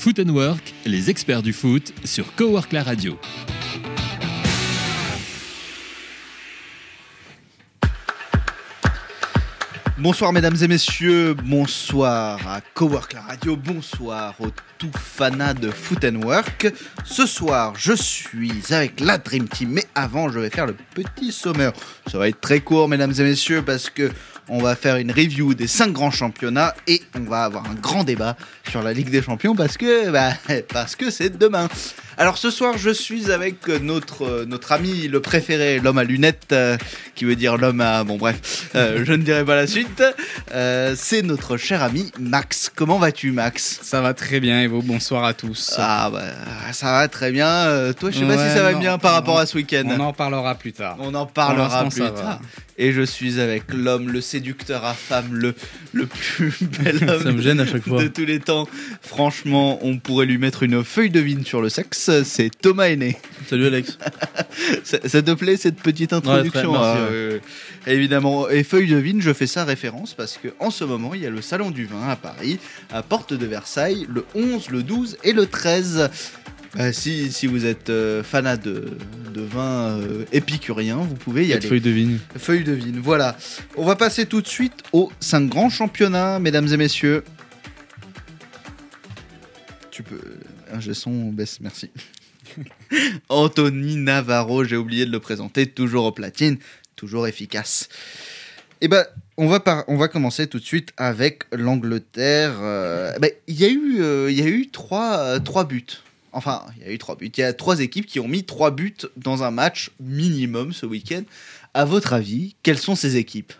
Foot and Work, les experts du foot sur Cowork la radio. Bonsoir mesdames et messieurs, bonsoir à Cowork la radio, bonsoir aux tout fanats de Foot and Work. Ce soir, je suis avec la Dream Team, mais avant, je vais faire le petit sommaire. Ça va être très court mesdames et messieurs parce que on va faire une review des 5 grands championnats et on va avoir un grand débat sur la Ligue des Champions parce que bah, parce que c'est demain. Alors ce soir, je suis avec notre, notre ami le préféré, l'homme à lunettes, euh, qui veut dire l'homme à... Bon bref, euh, je ne dirai pas la suite. Euh, c'est notre cher ami Max. Comment vas-tu Max? Ça va très bien et vous, bonsoir à tous. Ah bah ça va très bien. Euh, toi, je sais pas si ça va non, bien par rapport à ce week-end. On en parlera plus tard. On en parlera plus tard. va. Et je suis avec l'homme, le séducteur à femmes, le, le plus bel homme Ça me gêne à chaque fois. de tous les temps. Franchement, on pourrait lui mettre une feuille de vigne sur le sexe. C'est Thomas Aîné. Salut Alex. Ça, ça te plaît cette petite introduction Ouais, très, merci, Ah, euh, Évidemment. Et feuille de vigne, je fais ça référence parce que en ce moment, il y a le salon du vin à Paris, à Porte de Versailles, le 11, le 12 et le 13. Bah, si, si vous êtes euh, fanat de, de vin euh, épicurien, vous pouvez y aller. de feuilles de vigne. Feuille de vigne, voilà. On va passer tout de suite aux 5 grands championnats, mesdames et messieurs. Tu peux. Un gesson, on baisse, merci. Anthony Navarro, j'ai oublié de le présenter, toujours au platine, toujours efficace. Et ben, on va, on va commencer tout de suite avec l'Angleterre. Euh, ben, Il y a eu, euh, il y a eu trois, euh, trois buts. Enfin, il y a eu trois buts. Il y a trois équipes qui ont mis trois buts dans un match minimum ce week-end. À votre avis, quelles sont ces équipes?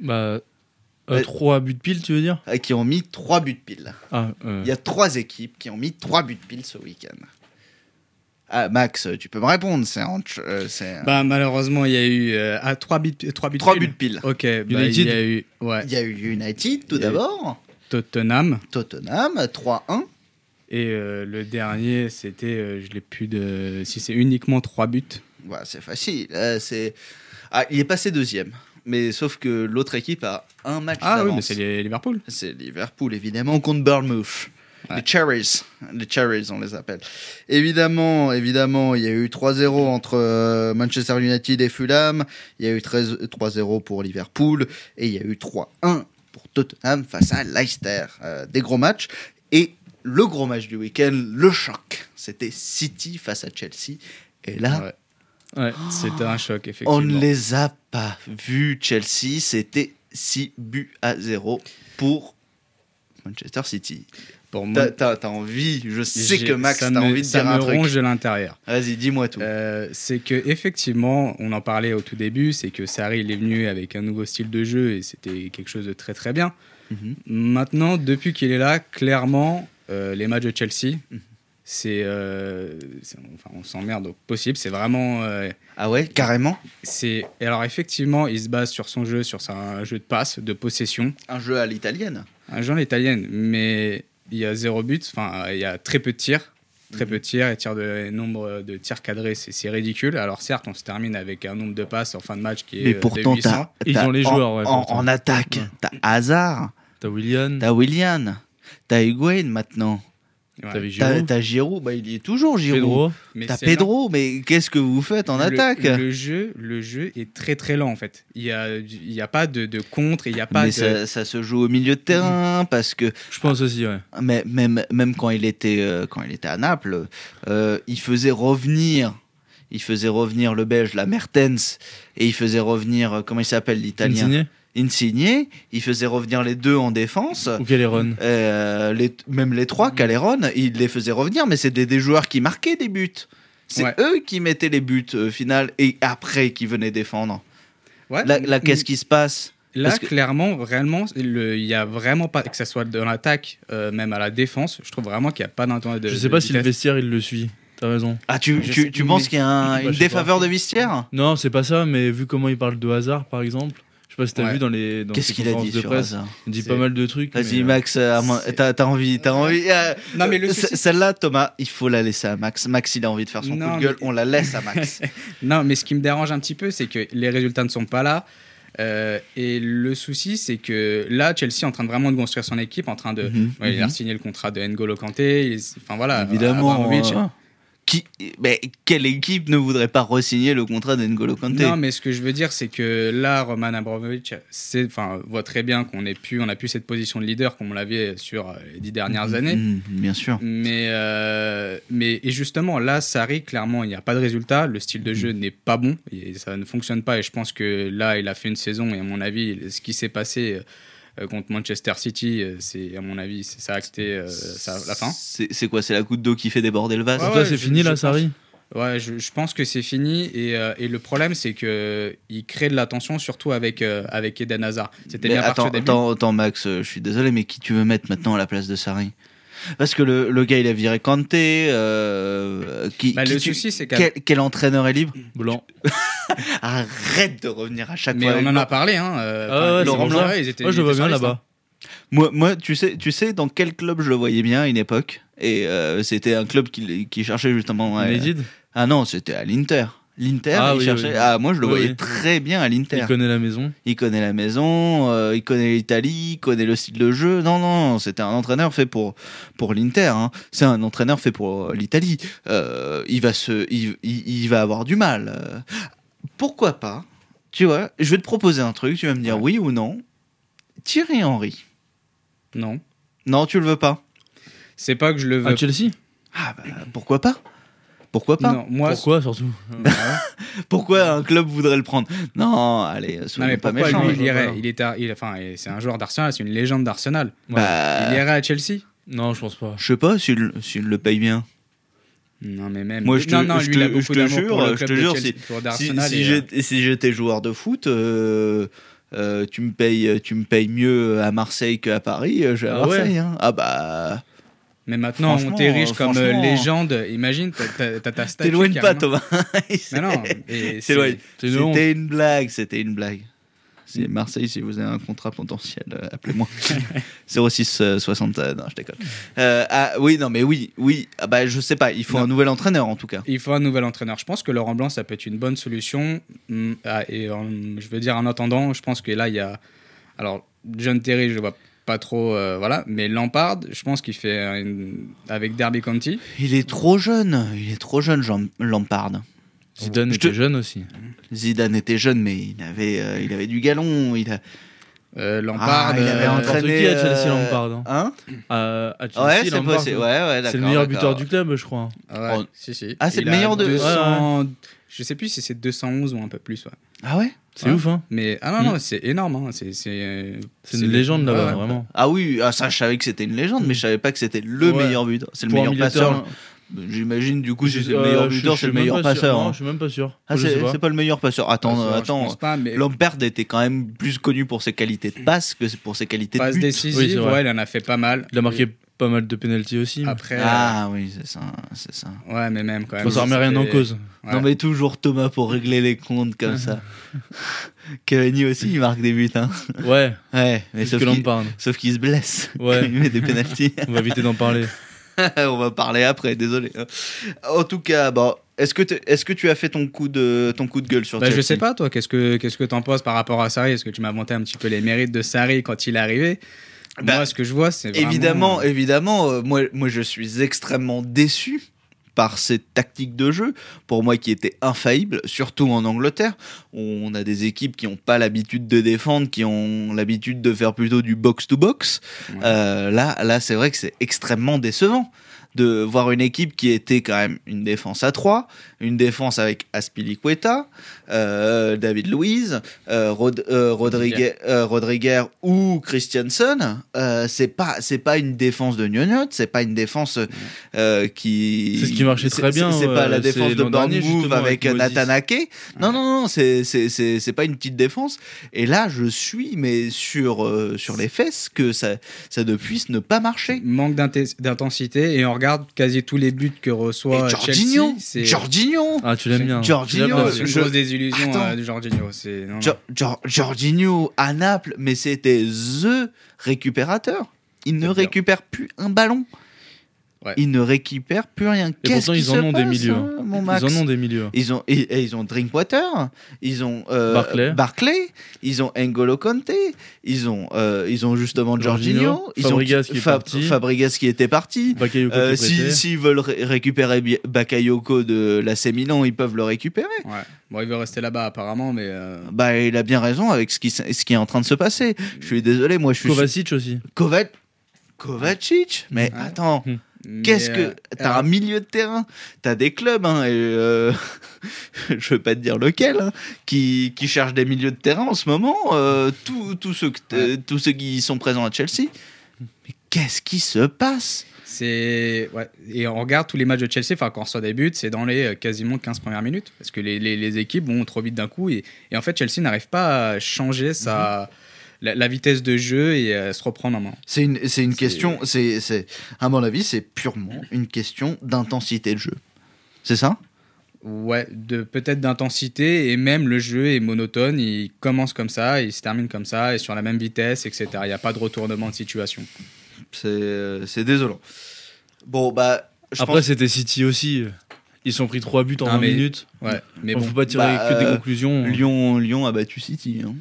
Bah, euh, Ouais. trois buts pile, tu veux dire euh, qui ont mis trois buts pile Ah, euh, Il y a trois équipes qui ont mis trois buts pile ce week-end. Ah, Max, tu peux me répondre. C'est un- euh, c'est- Bah, malheureusement, il y a eu euh, ah, 3 buts, 3 buts. trois pile. buts pile. Ok, bah, United. il y a eu ouais, Il y a eu United tout d'abord, Tottenham. Tottenham 3-1. Et euh, le dernier, c'était, euh, je l'ai plus de. Si c'est uniquement 3 buts. Ouais, c'est facile. euh, c'est... Ah, il est passé deuxième. Mais sauf que l'autre équipe a un match Ah oui, d'avance. mais c'est les Liverpool. C'est Liverpool, évidemment, contre Bournemouth. Ouais. Les Cherries. Les Cherries, on les appelle. Évidemment, évidemment, il y a eu 3-0 entre euh, Manchester United et Fulham. Il y a eu 13 3-0 pour Liverpool. Et il y a eu 3-1 pour Tottenham face à Leicester. Euh, des gros matchs. Et le gros match du week-end, le choc, c'était City face à Chelsea. Et là, Ouais. Ouais. C'était un choc, effectivement. on ne les a pas vus, Chelsea. C'était 6 buts à 0 pour Manchester City. Pour moi, T'as- envie, je sais que Max, t'as envie de ça dire un me truc. ronge de l'intérieur. Vas-y, dis-moi tout. Euh, c'est que effectivement, on en parlait au tout début, c'est que Sarri il est venu avec un nouveau style de jeu et c'était quelque chose de très très bien. Mhm. Maintenant, depuis qu'il est là, clairement, euh, les matchs de Chelsea, Mhm. C'est- enfin, on s'emmerde au possible. C'est vraiment, euh, Ah ouais, carrément c'est. et Alors effectivement, il se base sur son jeu, sur un jeu de passe, de possession, Un jeu à l'italienne. un jeu à l'italienne, mais il y a zéro but. Enfin, il y a très peu de tirs. Très Mhm. peu de tirs et tirs de nombre de tirs cadrés, c'est ridicule. Alors certes, on se termine avec un nombre de passes en fin de match qui est Mais euh, pourtant, de 800. t'as. Ils ont les en- joueurs, ouais, En, attaque, Ouais. t'as Hazard, T'as William, t'as Willian, t'as Higuain maintenant. Ouais. t'avais T'as Giroud, t'as Giroud, bah il y est toujours Giroud. Pedro. Mais T'as Pedro, mais qu'est-ce que vous faites en Le- attaque le, jeu, le jeu est très très lent en fait. Il n'y a, il y a pas de, de contre, il n'y a pas Mais de. ça, ça se joue au milieu de terrain parce que Je pense aussi, ouais. mais même, même quand il était euh, quand il était à Naples, euh, il faisait revenir, il faisait revenir le Belge, la Mertens, et il faisait revenir euh, comment il s'appelle l'Italien, Insigne Insigne. Il faisait revenir les deux en défense. ou Caleron Euh, les, même les trois, Caleron, il les faisait revenir, mais c'était des joueurs qui marquaient des buts. C'est Ouais. eux qui mettaient les buts au final et après qui venaient défendre. Ouais. Là, là, qu'est-ce qui se passe? Là, Parce que- clairement, réellement, le- il y a vraiment pas, que ce soit dans l'attaque, euh, même à la défense, je trouve vraiment qu'il n'y a pas d'intérêt de. Je de sais pas si le vestiaire il le suit. T'as raison. Ah, tu, tu, sais- tu penses mais- qu'il y a un- Bah, une défaveur pas. de vestiaire? Non, c'est pas ça, mais vu comment il parle de hasard, par exemple, je sais pas si t'as Ouais. vu dans les. dans Qu'est-ce qu'il a dit de sur presse. hasard Il dit pas mal de trucs. Vas-y, mais, euh, Max, euh, t'as t'as envie, t'as envie. euh, Non, mais souci- Celle-là, Thomas, il faut la laisser à Max. Max, il a envie de faire son Non, coup de gueule, mais- on la laisse à Max. Non, mais ce qui me dérange un petit peu, c'est que les résultats ne sont pas là. Euh, et le souci, c'est que là, Chelsea est en train de vraiment de construire son équipe, en train de. Mhm, ouais, Il a mhm. signé le contrat de N'Golo Kanté. il- Enfin voilà. Évidemment. Abramovich. euh, qui, mais quelle équipe ne voudrait pas re-signer le contrat d'Engolo Kanté Non, mais ce que je veux dire, c'est que là, Roman Abramovich, enfin, voit très bien qu'on pu, on a pu cette position de leader comme on l'avait sur les dix dernières années. Mhm, Bien sûr. Mais, euh, mais et justement, là, Sarri, clairement, il n'y a pas de résultat. Le style de jeu n'est pas bon et ça ne fonctionne pas. Et je pense que là, il a fait une saison. Et à mon avis, ce qui s'est passé contre Manchester City, euh, c'est à mon avis, c'est ça a acté euh, ça- la fin. C'est quoi C'est la goutte d'eau qui fait déborder le vase Ouais, ouais, c'est fini je là. Sarri? Ouais, je, je pense que c'est fini. Et, euh, et le problème, c'est que il crée de la tension, surtout avec, euh, avec Eden Hazard. C'était bien attends, attends, attends, Max, euh, je suis désolé, mais qui tu veux mettre maintenant à la place de Sarri? Parce que le, le gars, il a viré Kanté. euh, qui, Bah, qui le tu- souci, c'est qu'à- quel, quel entraîneur est libre? Blanc. Arrête de revenir à chaque Mais fois. on en a parlé. Hein, euh, Ah ouais, Laurent Blanc, ils étaient, Moi, je le vois bien là-bas. Moi, moi, tu sais, tu sais dans quel club je le voyais bien à une époque? Et euh, c'était un club qui, qui cherchait justement. à- Ah non, c'était à l'Inter. L'Inter, Ah il oui, cherchait. oui. Ah, moi, je le Oui, voyais oui. très bien à l'Inter. Il connaît la maison. Il connaît la maison, euh, il connaît l'Italie, il connaît le style de jeu. Non, non, c'était un entraîneur fait pour, pour l'Inter. hein. C'est un entraîneur fait pour l'Italie. Euh, il, va se, il, il- il va avoir du mal. Euh, Pourquoi pas? Tu vois, je vais te proposer un truc, tu vas me dire oui ou non. Thierry Henry. Non. Non, tu le veux pas C'est pas que je le veux. À Chelsea? Ah bah, pourquoi pas? Pourquoi pas non, moi, Pourquoi surtout Pourquoi un club voudrait le prendre Non, allez, mais pas pourquoi méchants. lui, il irait pas. il est, à- il- enfin, c'est un joueur d'Arsenal, c'est une légende d'Arsenal. Bah, Il irait à Chelsea Non, je pense pas. je sais pas s'il le paye bien. Non, mais même. Moi, je te- non, non, je lui, te- je te jure, je te jure, Chelsea, si- et, j'étais si j'étais joueur de foot, euh, euh, tu, me payes, tu me payes mieux à Marseille qu'à Paris, euh, je vais à Ah ouais Marseille. hein. Ah bah, Mais maintenant, on t'érige euh, comme euh, légende. Imagine, t'as- ta statue. t'éloigne pas. Thomas. Mais non, T'éloignes. C'était une blague, c'était une blague. C'est Marseille, si vous avez un contrat potentiel, euh, appelez-moi. 06 euh, 60, euh, non, je déconne. Euh, ah, oui, non, mais oui, oui. Ah, bah, je sais pas, il faut Non. un nouvel entraîneur en tout cas. Il faut un nouvel entraîneur. Je pense que Laurent Blanc, ça peut être une bonne solution. Hum, ah, et en- je veux dire, en attendant, je pense que là, il y a. Alors, John Terry, je vois pas trop. euh, voilà. Mais Lampard, je pense qu'il fait. une- Avec Derby County. Il est trop jeune, il est trop jeune, Jean Lampard. Zidane Je était te- jeune aussi. Zidane était jeune, mais il avait, euh, il avait du galon. Il, a... Euh, Lampard. Ah, il avait euh, entraîné. qui à Chelsea, Lampard, hein Hein? À, à Chelsea, Ouais, c'est Lampard, possible. Ouais, ouais, C'est le meilleur buteur du club, je crois. Ouais, Oh. si, si. Ah, c'est le a meilleur de- 200 Je sais plus si c'est 211 ou un peu plus. ouais. Ah ouais? C'est Ouais. ouf, hein Mais ah non, non, c'est énorme. hein. C'est une légende là-bas, ouais. vraiment. Ah oui, ah, ça, je savais que c'était une légende, mais je savais pas que c'était le Ouais. meilleur buteur. C'est le meilleur passeur. J'imagine, du coup, si c'est le meilleur buteur, je c'est le suis même meilleur pas sûr. passeur. Non, hein. je suis même pas sûr. Ah, c'est pas. le meilleur passeur. Attends, Je attends. mais Lampard était quand même plus connu pour ses qualités de passe que pour ses qualités de passe but. Oui, décisive, ouais, il en a fait pas mal. Il a marqué pas mal de pénalty aussi. mais- Après, Ah oui, c'est ça, c'est ça. euh, ouais, mais même quand même. Ça remet rien en cause. Ouais. Non mais toujours Thomas pour régler les comptes comme ça. Cavani aussi, il marque des buts. Hein. Ouais, Ouais, mais sauf que qu'il sauf qu'il se blesse Ouais. il met des pénaltys. On va éviter d'en parler. On va parler après, désolé. En tout cas, bon, est-ce que, est-ce que tu as fait ton coup de, ton coup de gueule sur Bah, je sais pas, toi, qu'est-ce que qu'est-ce que t'en penses par rapport à Sarri? Est-ce que tu m'as monté un petit peu les mérites de Sarri quand il est arrivé? Bah, Moi, ce que je vois, c'est vraiment... Évidemment, évidemment, euh, moi, moi je suis extrêmement déçu par cette tactique de jeu, pour moi qui était infaillible, surtout en Angleterre. On a des équipes qui n'ont pas l'habitude de défendre, qui ont l'habitude de faire plutôt du box-to-box. Ouais. Euh, là, là c'est vrai que c'est extrêmement décevant de voir une équipe qui était quand même une défense à 3, une défense avec Aspilicueta, euh, David Luiz, euh, Rod- euh, Rodriguez, euh, Rodriguez ou Christiansen. Euh, c'est pas c'est pas une défense de gnognotte, c'est pas une défense euh, qui C'est ce qui marchait très bien, C'est pas euh, la défense de Bournemouth avec, avec Moses. Nathan Ake. Non non non, c'est c'est pas une petite défense. Et là, je suis mais sur euh, sur les fesses que ça ça ne puisse ne pas marcher. Manque d'inten- d'intensité et on regarde quasi tous les buts que reçoit Et Chelsea. Jorginho, C'est Jorginho, Ah, tu l'aimes bien. Jorginho, c'est une grosse désillusion Attends. euh, de Jorginho. C'est non, non. Jo- Jo- Jorginho à Naples, mais c'était the récupérateur. Il ne récupère plus un ballon. Ouais. ils ne récupèrent plus rien. Qu'est-ce pourtant, qui ils en ont des milieux. hein, mon Max Ils en ont des milieux. Ils ont, et, et ils ont Drinkwater, ils ont euh, Barclay. Barclay, ils ont N'Golo Kanté, ils ont, euh, ils ont justement Jorginho, ils Fabregas ont qui est Fab- parti. Fabregas qui était parti. Bakayoko Euh, si-. S'ils veulent ré- récupérer Bakayoko de l'AC Milan, ils peuvent le récupérer. Ouais. Bon, il veut rester là-bas apparemment, mais euh, Bah, il a bien raison avec ce qui, ce qui est en train de se passer. Je suis désolé, moi je suis. Kovacic aussi. Kovac- Kovacic Mais Ouais. attends, mais, qu'est-ce que. euh, T'as un milieu de terrain, t'as des clubs, hein, et euh, je veux pas te dire lequel, hein, qui, qui cherchent des milieux de terrain en ce moment, euh, tous tous ceux, que tous ceux qui sont présents à Chelsea. Mais qu'est-ce qui se passe? C'est ouais. Et on regarde tous les matchs de Chelsea, enfin quand ça débute, c'est dans les euh, quasiment 15 premières minutes parce que les, les- les équipes vont trop vite d'un coup et, et en fait Chelsea n'arrive pas à changer sa la, la vitesse de jeu et à se reprendre en main. C'est une, c'est une question, c'est, c'est, à mon avis, c'est purement une question d'intensité de jeu. C'est ça? Ouais, de peut-être d'intensité et même le jeu est monotone. Il commence comme ça, il se termine comme ça et sur la même vitesse, etc. Il n'y a pas de retournement de situation. c'est, euh, c'est désolant. Bon, bah, je Après, pense c'était City aussi. Ils sont pris 3 buts en Ah, 20 mais- minutes. Ouais, mais On bon, peut pas tirer Bah, que des euh, conclusions. Lyon, Lyon a battu City. hein.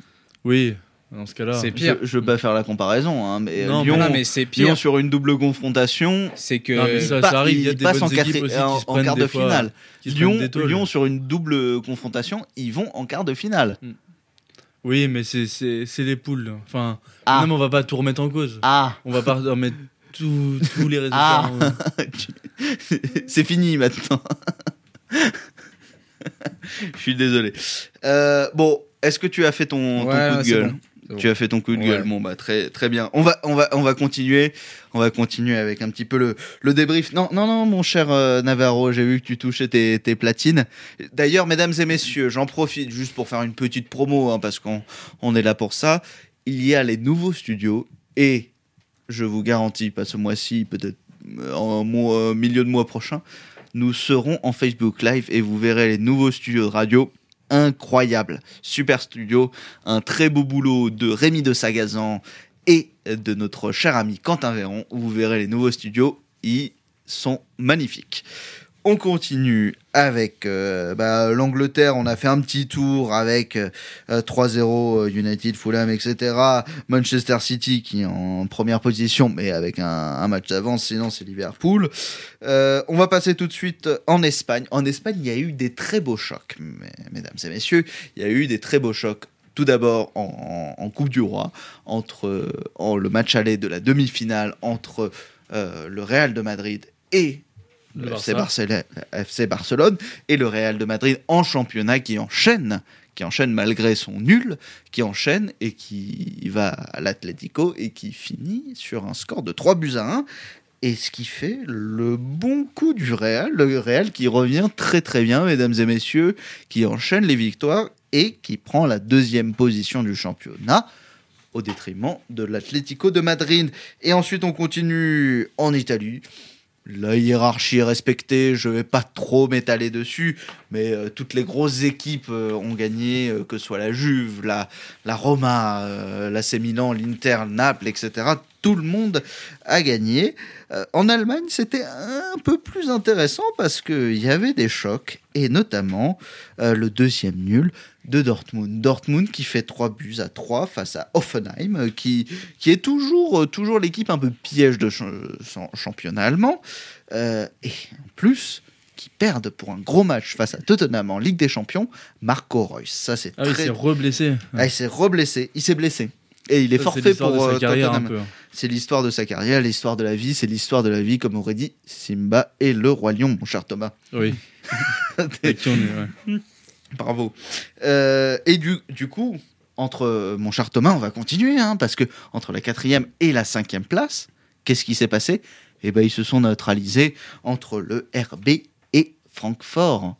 Oui, dans ce cas-là. C'est Je, pire. je veux pas faire la comparaison, hein, mais Non, Lyon, non, mais c'est Lyon pire. sur une double confrontation, C'est que Non, ça- arrive, il y a des bonnes en, quart- équipes aussi qui en- se en prennent quart des de fois- finale. Lyon. Lyon sur une double confrontation, ils vont en quart de finale. Oui, mais c'est- c'est c'est les poules. Enfin, Ah. non, mais on va pas tout remettre en cause. Ah, On va pas remettre tout- tous les résultats. Ah. en- c'est fini maintenant. Je suis désolé. Euh, bon, est-ce que tu as fait ton, coup de gueule bon. Tu as fait ton coup de Ouais. gueule. Bon bah très très bien. On va on va on va continuer. On va continuer avec un petit peu le, le débrief. Non non non mon cher euh, Navarro, j'ai vu que tu touchais tes, tes platines. D'ailleurs mesdames et messieurs, j'en profite juste pour faire une petite promo hein, parce qu'on on est là pour ça. Il y a les nouveaux studios et je vous garantis pas ce mois-ci, peut-être euh, en mois- milieu de mois prochain, nous serons en Facebook Live et vous verrez les nouveaux studios de radio incroyables. Super studio, un très beau boulot de Rémi de Sagazan et de notre cher ami Quentin Véron. Vous verrez les nouveaux studios, ils sont magnifiques. On continue avec euh, bah, l'Angleterre. On a fait un petit tour avec euh, 3-0 euh, United, Fulham, etc. Manchester City qui est en première position, mais avec un, match d'avance. Sinon, c'est Liverpool. Euh, on va passer tout de suite en Espagne. En Espagne, il y a eu des très beaux chocs, mesdames et messieurs. Il y a eu des très beaux chocs. Tout d'abord en, Coupe du Roi, entre euh, en le match aller de la demi-finale entre euh, le Real de Madrid et Le. Barcelone, FC Barcelone et le Real de Madrid en championnat qui enchaîne, qui enchaîne malgré son nul, qui enchaîne et qui va à l'Atlético et qui finit sur un score de 3 buts à 1. Et ce qui fait le bon coup du Real, le Real qui revient très très bien, mesdames et messieurs, qui enchaîne les victoires et qui prend la deuxième position du championnat au détriment de l'Atlético de Madrid. Et ensuite on continue en Italie. La hiérarchie est respectée, je vais pas trop m'étaler dessus, mais euh, toutes les grosses équipes euh, ont gagné, euh, que ce soit la Juve, la, la Roma, euh, l'AC Milan, l'Inter, Naples, etc. Tout le monde a gagné. Euh, en Allemagne, c'était un peu plus intéressant parce qu'il y avait des chocs, et notamment euh, le deuxième nul de Dortmund. Dortmund qui fait 3 buts à 3 face à Offenheim, euh, qui, qui est toujours, euh, toujours l'équipe un peu piège de cha- championnat allemand. Et en plus, qui perdent pour un gros match face à Tottenham en Ligue des Champions, Marco Reus. Ça, c'est Ah très... c'est reblessé. Ah, il s'est reblessé, il s'est blessé. Et il est Ça, forfait pour de sa euh, carrière un Tottenham. peu. C'est l'histoire de sa carrière, l'histoire de la vie, c'est l'histoire de la vie, comme aurait dit Simba et le Roi Lion, mon cher Thomas. Oui. Avec qui on est, ouais. Bravo. Euh, et du, du coup, entre euh, mon cher Thomas, on va continuer, hein, parce que entre la quatrième et la cinquième place, qu'est-ce qui s'est passé? Eh ben, ils se sont neutralisés entre le RB et Francfort.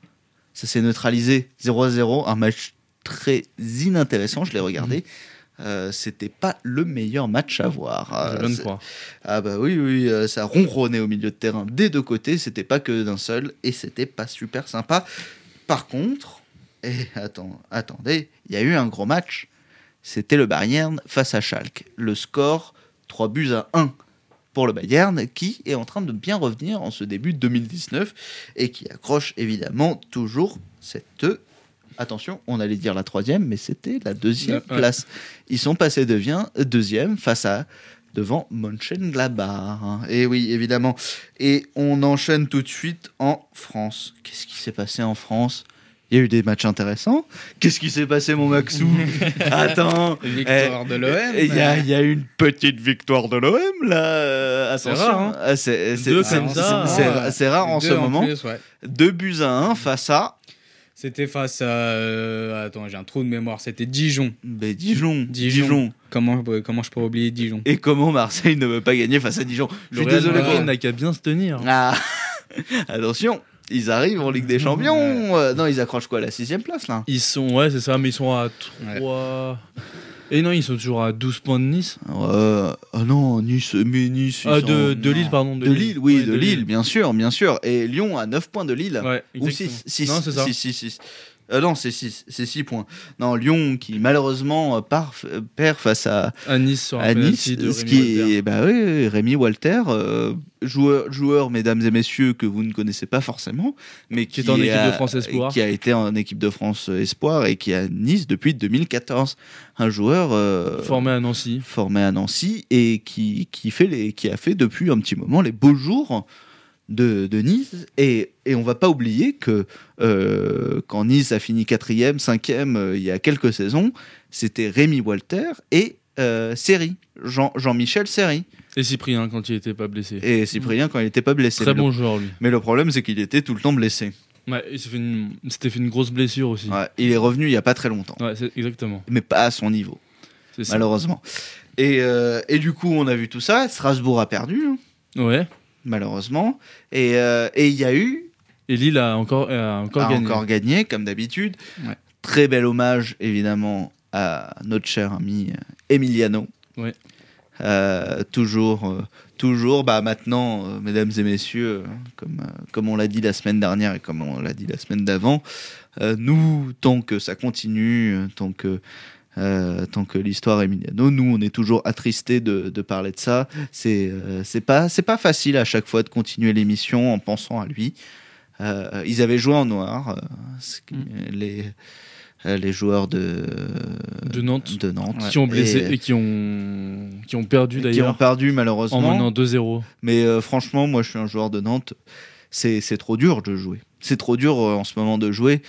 Ça s'est neutralisé 0 à 0, un match très inintéressant, je l'ai regardé. Euh, c'était pas le meilleur match à voir. Je Euh, ah bah oui, oui, euh, ça ronronnait au milieu de terrain des deux côtés, c'était pas que d'un seul, et c'était pas super sympa. Par contre, et attends, attendez, il y a eu un gros match, c'était le Bayern face à Schalke. Le score, 3 buts à 1 pour pour le Bayern, qui est en train de bien revenir en ce début 2019 et qui accroche évidemment toujours cette. Attention, on allait dire la troisième, mais c'était la deuxième Ouais, place. Ils sont passés devient, deuxième face à devant Mönchengladbach. Et oui, évidemment. Et on enchaîne tout de suite en France. Qu'est-ce qui s'est passé en France? Il y a eu des matchs intéressants. Qu'est-ce qui s'est passé, mon Maxou? Attends. Victoire de l'OM. Il y, a- y a une petite victoire de l'OM là. euh, C'est rare, hein. C'est- rare en ce moment. plus, ouais. Deux buts à un face à C'était face à. euh, attends, j'ai un trou de mémoire. C'était Dijon. ben, Dijon. Dijon. Dijon. Comment, euh, comment je peux oublier Dijon? Et comment Marseille ne veut pas gagner face à Dijon? Je suis désolé. Pour- n'a qu'à bien se tenir. Ah Attention, ils arrivent en Ligue des Champions. Euh, non, ils accrochent quoi La sixième place là? Ils sont, ouais, c'est ça, mais ils sont à 3. Et non, ils sont toujours à 12 points de Nice. Euh, Ah non, Nice, mais Nice. Ah, sont- de, de non. Lille, pardon. De Lille, oui, Ouais, de, Lille, bien sûr, bien sûr. Et Lyon a 9 points de Lille. Ouais, Ou exactement. 6, 6, Non, c'est ça. 6, 6, 6. Euh, non, c'est 6, c'est 6 points. Non, Lyon qui malheureusement euh, part- euh, perd face à, À Nice sur un à Nice, de ce Rémi qui Walter. est, bah oui, Rémi Walter, euh, joueur, joueur, mesdames et messieurs, que vous ne connaissez pas forcément, mais Qui est en équipe de France Espoir. qui a été en équipe de France Espoir et qui est à Nice depuis 2014. Un joueur euh, Formé à Nancy. formé à Nancy et qui, qui, fait les, qui a fait depuis un petit moment les beaux jours de, de Nice. Et, et on va pas oublier que euh, quand Nice a fini quatrième, cinquième euh, il y a quelques saisons, c'était Rémi Walter et euh, Seri, Jean, Jean-Michel Seri. Et Cyprien quand il était pas blessé. Et Cyprien quand il n'était pas blessé. Très mais, bon joueur, lui. mais le problème, c'est qu'il était tout le temps blessé. Ouais, il fait une- s'était fait une grosse blessure aussi. Ouais, il est revenu il y a pas très longtemps, Ouais, exactement. mais pas à son niveau. Malheureusement. Et, euh, et du coup, on a vu tout ça. Strasbourg a perdu, hein, Ouais. Malheureusement. Et euh, et il y a eu Et Lille a encore, a encore a gagné. encore gagné, comme d'habitude. Ouais. Très bel hommage, évidemment, à notre cher ami euh, Emiliano. Ouais. Euh, toujours, euh, toujours, bah maintenant, euh, mesdames et messieurs, comme, comme on l'a dit la semaine dernière et comme on l'a dit la semaine d'avant, nous, tant que ça continue, tant que, euh, tant que l'histoire Emiliano, nous, on est toujours attristés de, de parler de ça. C'est euh, c'est pas, facile à chaque fois de continuer l'émission en pensant à lui. Euh, ils avaient joué en noir, euh, qui- les, les joueurs de, De Nantes. de Nantes. Qui ont blessé Et- et, qui, ont, qui ont perdu qui ont d'ailleurs perdu en malheureusement. menant 2-0. Mais franchement, moi je suis un joueur de Nantes. C'est trop dur de jouer. C'est trop dur en ce moment de jouer.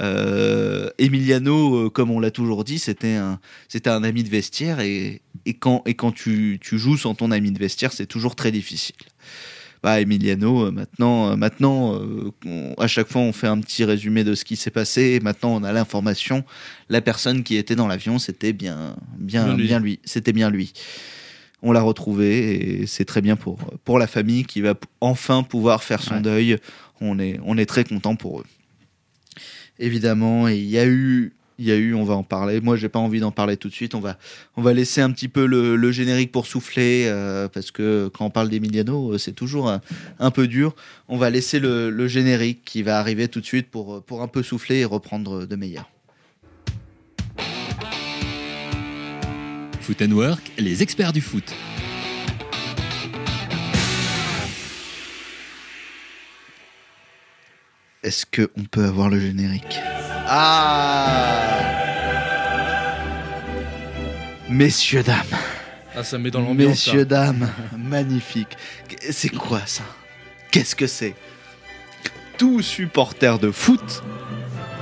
Euh, Emiliano, euh, comme on l'a toujours dit, c'était un, c'était un ami de vestiaire et, et quand, et quand tu, tu joues sans ton ami de vestiaire, c'est toujours très difficile. Bah, Emiliano, euh, maintenant, maintenant on- à chaque fois, on fait un petit résumé de ce qui s'est passé. Et maintenant, on a l'information. La personne qui était dans l'avion, c'était bien, bien, Bien lui. bien lui. C'était bien lui. On l'a retrouvé et c'est très bien pour, pour la famille qui va enfin pouvoir faire son Ouais. deuil. On est, on est très content pour eux. Évidemment, et il y a eu, il y a eu, on va en parler. Moi, j'ai pas envie d'en parler tout de suite. On va, on va laisser un petit peu le, générique pour souffler euh, parce que quand on parle d'Emiliano, euh, c'est toujours un, un peu dur. On va laisser le, le générique qui va arriver tout de suite pour, pour un peu souffler et reprendre de meilleur. Foot and Work, les experts du foot. Est-ce que on peut avoir le générique? Ah Messieurs, dames, Ah, ça met dans l'ambiance. messieurs, dames, magnifique. C'est quoi ça? Qu'est-ce que c'est? Tout supporter de foot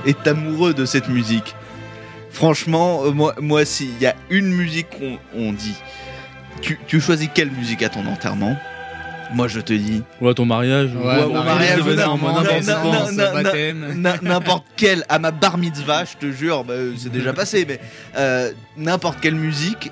est amoureux de cette musique. Franchement, euh, moi, moi s'il y a une musique qu'on on dit, tu, tu choisis quelle musique à ton enterrement? Moi, je te dis Ou à ton mariage. ou- Ouais, au bon, mariage, n'importe n'importe quelle, à ma bar mitzvah, je te jure, bah, euh, c'est déjà passé, mais euh, n'importe quelle musique,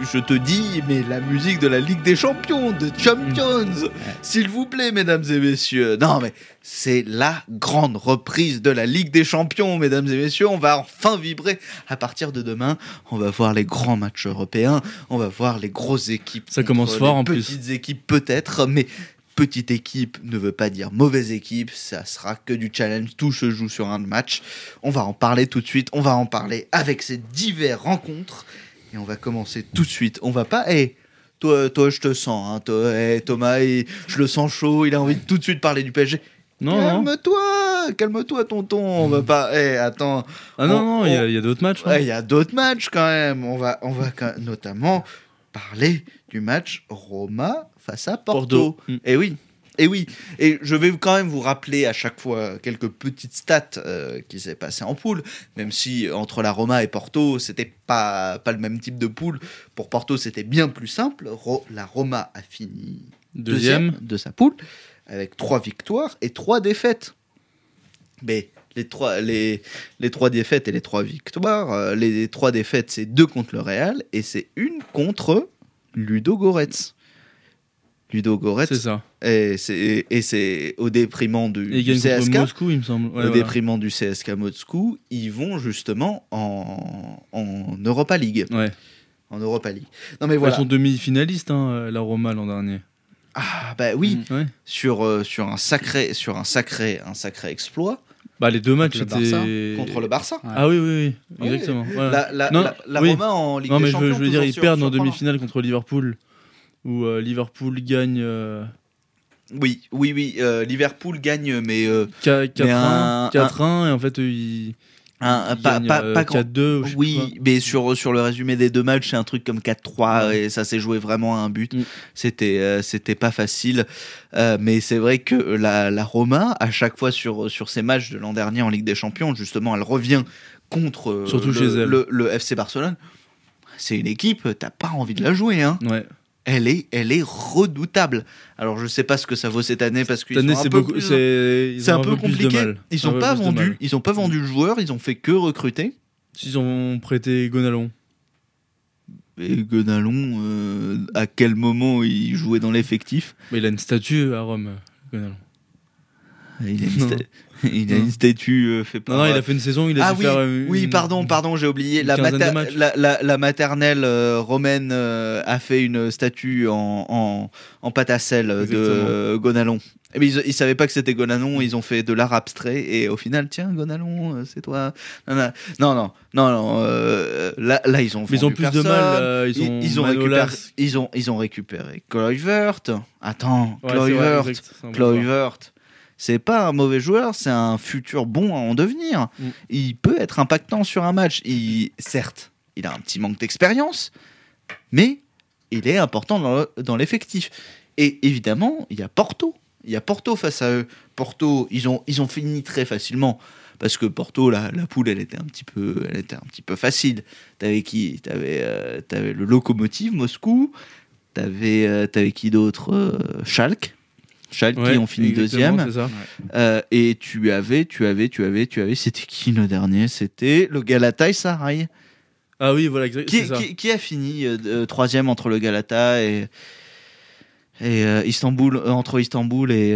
je te dis, mais la musique de la Ligue des Champions, de Champions, s'il vous plaît, mesdames et messieurs. Non, mais c'est la grande reprise de la Ligue des Champions, mesdames et messieurs. On va enfin vibrer. À partir de demain, on va voir les grands matchs européens, on va voir les grosses équipes. Ça commence fort, en plus. Petites équipes peut-être, mais petite équipe ne veut pas dire mauvaise équipe, ça sera que du challenge, tout se joue sur un match. On va en parler tout de suite, on va en parler avec ces diverses rencontres et on va commencer tout de suite. On va pas, eh, toi, toi, je te sens. Hein, toi, eh, Thomas, il- je le sens chaud. Il a envie de tout de suite parler du PSG. Non, non. Calme-toi, calme-toi, tonton. On va pas. Eh, attends. Ah non, On- non, il y a- on- il y a, d'autres matchs. hein. Ouais, Il y a d'autres matchs quand même. On va, on va quand- notamment parler du match Roma face à Porto. Porto. Mm. Et oui. Et oui, et je vais quand même vous rappeler à chaque fois quelques petites stats euh, qui s'est passé en poule, même si entre la Roma et Porto, c'était pas, pas le même type de poule. Pour Porto, c'était bien plus simple. Ro- la Roma a fini Deuxième. de sa poule, avec trois victoires et trois défaites. Mais les trois, les, les trois défaites et les trois victoires, euh, les trois défaites, c'est deux contre le Real et c'est une contre Ludo Goretz. Ludo Goretz, C'est ça. et c'est au déprimant du, Et du CSK. Moscou, il me semble. Ouais, au voilà. déprimant du CSK Moscou, ils vont justement en, en Europa League. Ouais. En Europa League. Non mais Ils voilà. sont demi-finalistes, hein, la Roma l'an dernier. Ah bah oui, Ouais. sur, euh, sur un sacré sur un sacré un sacré exploit Bah, les deux matchs Contre le contre le Barça. Ah oui, oui, oui. Exactement. La, la, Non, la, la oui. Roma en Ligue Non, mais je Champions. veux, je veux dire, ils perdent en demi-finale contre Liverpool, où euh, Liverpool gagne euh, Oui, oui, oui. euh, Liverpool gagne, mais euh, 4-1, un- 4-1, et en fait, un, ils pas, pas, pas grand- 4-2. ou je sais Oui, mais sur, sur le résumé des deux matchs, c'est un truc comme 4-3 et ça s'est joué vraiment à un but. Mm. C'était euh, c'était pas facile. Euh, mais c'est vrai que la, la Roma, à chaque fois sur, sur ces matchs de l'an dernier en Ligue des Champions, justement, elle revient contre Surtout le, chez elle. le, le FC Barcelone. C'est une équipe, t'as pas envie de la jouer. Hein. Ouais. Elle, est, elle est redoutable. Alors je sais pas ce que ça vaut cette année parce année, sont un c'est peu beaucoup. plus- C'est ils c'est un peu compliqué. Ils Un ont peu pas plus de vendu, mal. ils ont pas vendu le joueur, ils ont fait que recruter. S'ils ont prêté Gonalon. Et Gonalon, euh, à quel moment il jouait dans l'effectif? Il a une statue à Rome, Gonalon. Il a une, sta- il a une statue euh, fait par. Non, non, il a fait une saison, il a ah dû oui, faire. euh, oui, pardon, pardon, j'ai oublié. La, mater- la, la- la maternelle euh, romaine euh, a fait une statue en, en, en pâte à sel de Exactement. Gonalon. Et bien, ils, ils savaient pas que c'était Gonalon, ils ont fait de l'art abstrait et au final, tiens, Gonalon, c'est toi. Non, non, non, non, non, euh, là, là, ils ont. Mais ils ont plus de mal. ils, ont, ils ont récupéré, ils, ont, ils ont récupéré Kluivert. Attends, Ouais, exact, c'est pas un mauvais joueur, c'est un futur bon à en devenir. Mm. Il peut être impactant sur un match. Il, certes, il a un petit manque d'expérience, mais il est important dans le- dans l'effectif. Et évidemment, il y a Porto. Il y a Porto face à eux. Porto, ils ont, ils ont fini très facilement. Parce que Porto, la, la poule, elle était un petit peu, elle était un petit peu facile. T'avais qui? T'avais euh, le locomotive Moscou. T'avais euh, qui d'autre? Euh, Schalke. Ouais, qui ont fini exactement, deuxième. ça. Euh, et tu avais, tu avais, tu avais, tu avais. C'était qui le dernier? C'était le Galatasaray. Ah oui, voilà, exact, Qui, qui, qui a fini euh, euh, troisième entre le Galata et et euh, Istanbul entre Istanbul et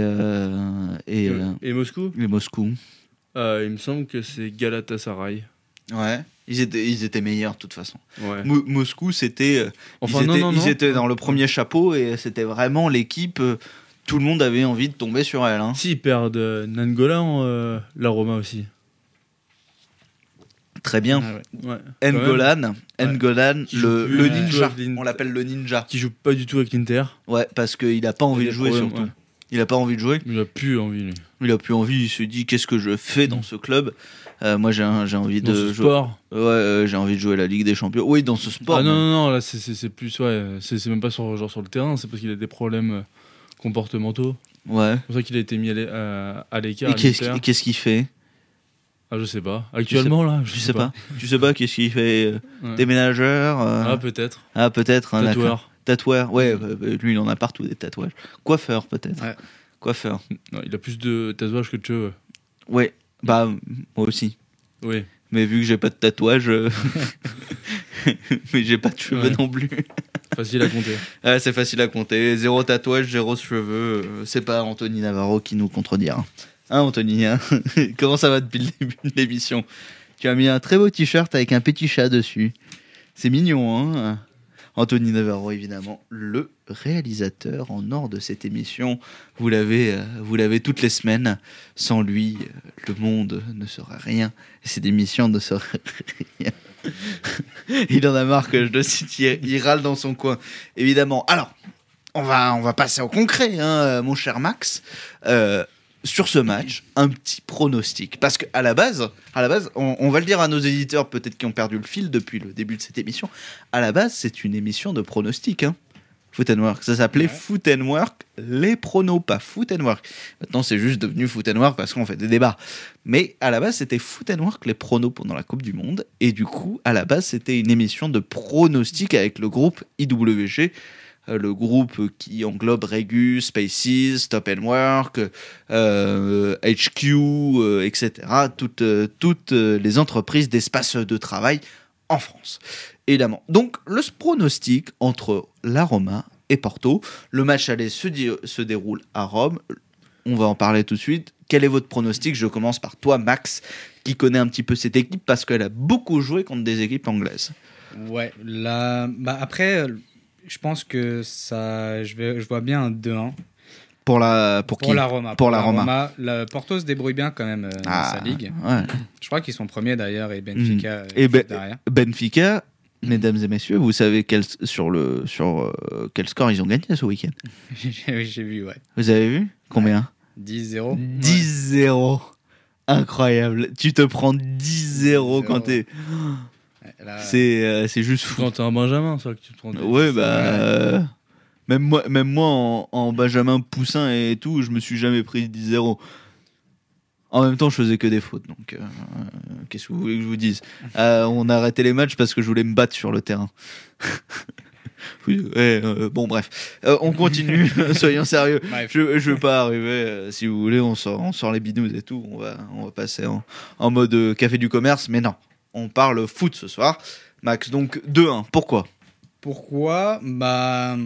et, Et Moscou? et Moscou. Il me semble que c'est Galatasaray. Ouais. Ils étaient, ils étaient meilleurs de toute façon. Ouais. Moscou, c'était, Enfin, ils, non, étaient, non, ils non. étaient dans le premier chapeau et c'était vraiment l'équipe. Tout le monde avait envie de tomber sur elle. hein. Si, ils perdent euh, Nangola en euh, la Roma aussi. Très bien. Ah ouais. Ouais. N'Golan, Ouais. N'Golan, le, ninja. On l'appelle le ninja. Qui joue pas du tout avec l'Inter. Ouais, parce qu'il a pas envie de jouer problèmes, surtout. Il a pas envie de jouer. Il a plus envie, lui. Il a plus envie. Il se dit qu'est-ce que je fais dans ce club? Euh, Moi, j'ai envie Dans de ce jouer. sport. Ouais, euh, j'ai envie de jouer la Ligue des Champions. Oui, dans ce sport. Ah non, non, non, là, c'est- plus. Ouais, c'est c'est même pas sur, genre sur le terrain, c'est parce qu'il a des problèmes euh, comportementaux. Ouais. C'est pour ça qu'il a été mis à l'é- à, à l'écart. Et qu'est-ce qu'il fait? Ah, je sais pas. Actuellement, là, je Tu sais pas. Tu sais pas qu'est-ce qu'il fait euh, Ouais. Déménageur euh, Ah, peut-être. Ah, peut-être. hein. Tatoueur. Tatoueur. Ouais, euh, lui, il en a partout des tatouages. Coiffeur, peut-être. Ouais. Coiffeur. Non, il a plus de tatouages que de cheveux. Ouais. Bah, moi aussi. Oui. Mais vu que j'ai pas de tatouage, mais j'ai pas de cheveux Ouais. non plus. Facile à compter. C'est facile à compter. Zéro tatouage, zéro cheveux. euh, C'est pas Anthony Navarro qui nous contredira. Hein, Anthony hein Comment ça va depuis le début de l'émission? Tu as mis un très beau t-shirt avec un petit chat dessus. C'est mignon, hein? Anthony Navarro, évidemment, le réalisateur en or de cette émission. Vous l'avez, euh, vous l'avez toutes les semaines. Sans lui, euh, le monde ne serait rien. Et cette émission ne serait rien. il en a marre que je le cite, il, râle dans son coin. Évidemment. Alors, on va, on va passer au concret, hein, euh, mon cher Max. Sur ce match, un petit pronostic. Parce qu'à la base, à la base on, on va le dire à nos éditeurs, peut-être qui ont perdu le fil depuis le début de cette émission, à la base, c'est une émission de pronostic. Hein. Foot and Work. Ça s'appelait Ouais. Foot and Work, les pronos, pas Foot and Work. Maintenant, c'est juste devenu Foot and Work parce qu'on fait des débats. Mais à la base, c'était Foot and Work, les pronos pendant la Coupe du Monde. Et du coup, à la base, c'était une émission de pronostic avec le groupe IWG. Euh, Le groupe qui englobe Regu, Spaces, Top and Work, HQ, euh, etc. Toutes, euh, toutes euh, les entreprises d'espace de travail en France. Évidemment. Donc, le pronostic entre la Roma et Porto. Le match aller se, se déroule à Rome. On va en parler tout de suite. Quel est votre pronostic? Je commence par toi, Max, qui connaît un petit peu cette équipe parce qu'elle a beaucoup joué contre des équipes anglaises. Ouais, là, bah après, je pense que ça, je, vais, je vois bien un 2-1 Pour la, pour, pour qui la Roma. Pour la Roma. La Porto se débrouille bien quand même euh, dans Ah, sa ligue. ouais. Je crois qu'ils sont premiers d'ailleurs et Benfica euh, Et Ben- derrière. Benfica, mesdames et messieurs, vous savez quel, sur, le, sur euh, quel score ils ont gagné ce week-end? J'ai vu, ouais. Vous avez vu? Combien? 10-0. 10-0. Incroyable. Tu te prends 10-0 quand 10-0. t'es. Ouais, là, C'est euh, c'est juste fou. Quand t'es un Benjamin, ça, que tu te prends. Ouais, bah. Euh, même moi, même moi en, en Benjamin Poussin et tout, je me suis jamais pris 10-0. En même temps, je faisais que des fautes, donc euh, qu'est-ce que vous voulez que je vous dise? Euh, On a arrêté les matchs parce que je voulais me battre sur le terrain. Oui, ouais, euh, bon, bref, Euh, on continue, soyons sérieux. Bref. Je, je veux pas arriver, euh, si vous voulez, on sort, on sort les binous et tout, on va, on va passer en, en mode café du commerce, mais non, on parle foot ce soir. Max, donc 2-1, pourquoi? Pourquoi? Bah,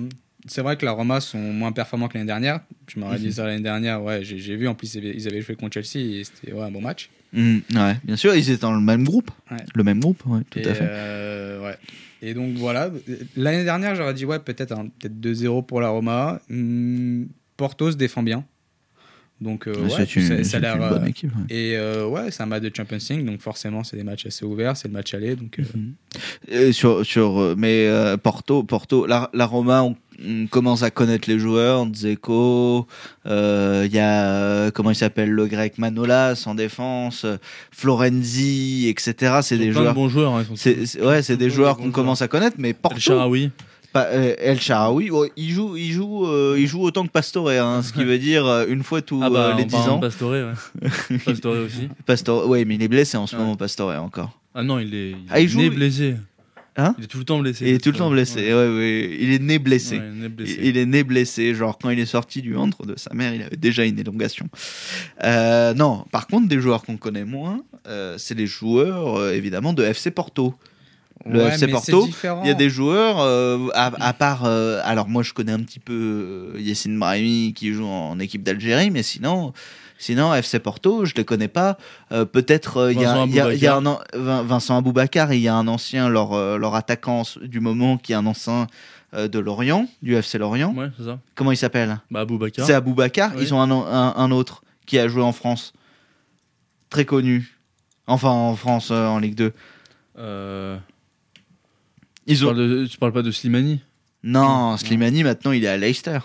c'est vrai que la Roma sont moins performants que l'année dernière. Je m'aurais Mhm. dit ça l'année dernière. Ouais, j'ai vu. En plus, ils avaient, joué contre Chelsea et c'était ouais, un bon match. Hmm, Ouais, bien sûr, ils étaient dans le même groupe. Ouais. Le même groupe, ouais, tout et, à fait. euh, ouais. Et donc voilà. L'année dernière, j'aurais dit ouais, peut-être un- peut-être 2-0 pour la Roma. Hum, Porto se défend bien. Donc euh, ouais, c'est une, ça, a l'air. euh, ouais. et euh, ouais, c'est un match de Champions League, donc forcément, c'est des matchs assez ouverts. C'est le match aller, donc. euh, Euh, sur, sur, mais Porto, Porto, la, la Roma, on, on commence à connaître les joueurs. Dzeko, il y a comment il s'appelle le grec Manolas en défense, Florenzi, etc. C'est des plein de joueurs. bons joueurs. hein, C'est ouais, c'est des joueurs joueurs. qu'on commence à connaître, mais Porto. Pas- euh, El Shaarawy, ouais, il joue, il joue, euh, il joue autant que Pastore, hein, ce qui veut dire euh, une fois tous Ah bah, les en 10 parlant ans. Pastore, ouais. Pastore aussi. Pastore, ouais, mais il est blessé en ce Ouais. moment, Pastore encore. Ah non, il est, il Ah, il est joue- né blessé. Hein Il est tout le temps blessé. Il est tout le temps blessé. Ouais. Ouais, il est né blessé. Ouais, né blessé. Il il est né blessé, genre quand il est sorti du ventre de sa mère, il avait déjà une élongation. Non, par contre, des joueurs qu'on connaît moins, c'est les joueurs évidemment de FC Porto. Le ouais, FC Porto. Il y a des joueurs, euh, à, à part, euh, alors moi je connais un petit peu euh, Yassine Brahimi qui joue en équipe d'Algérie, mais sinon, sinon FC Porto, je les connais pas. Euh, Peut-être il y a, y un Vincent Aboubakar, et il y a un ancien leur, leur attaquant du moment qui est un ancien de Lorient, du FC Lorient. Ouais, c'est ça. Comment il s'appelle? Bah, Aboubacar. C'est Aboubakar. Oui. Ils ont un, un, un autre qui a joué en France, très connu. Enfin en France, euh, en Ligue 2. Euh, Ils tu, ont... parles de- tu parles pas de Slimani Non, Slimani maintenant il est à Leicester.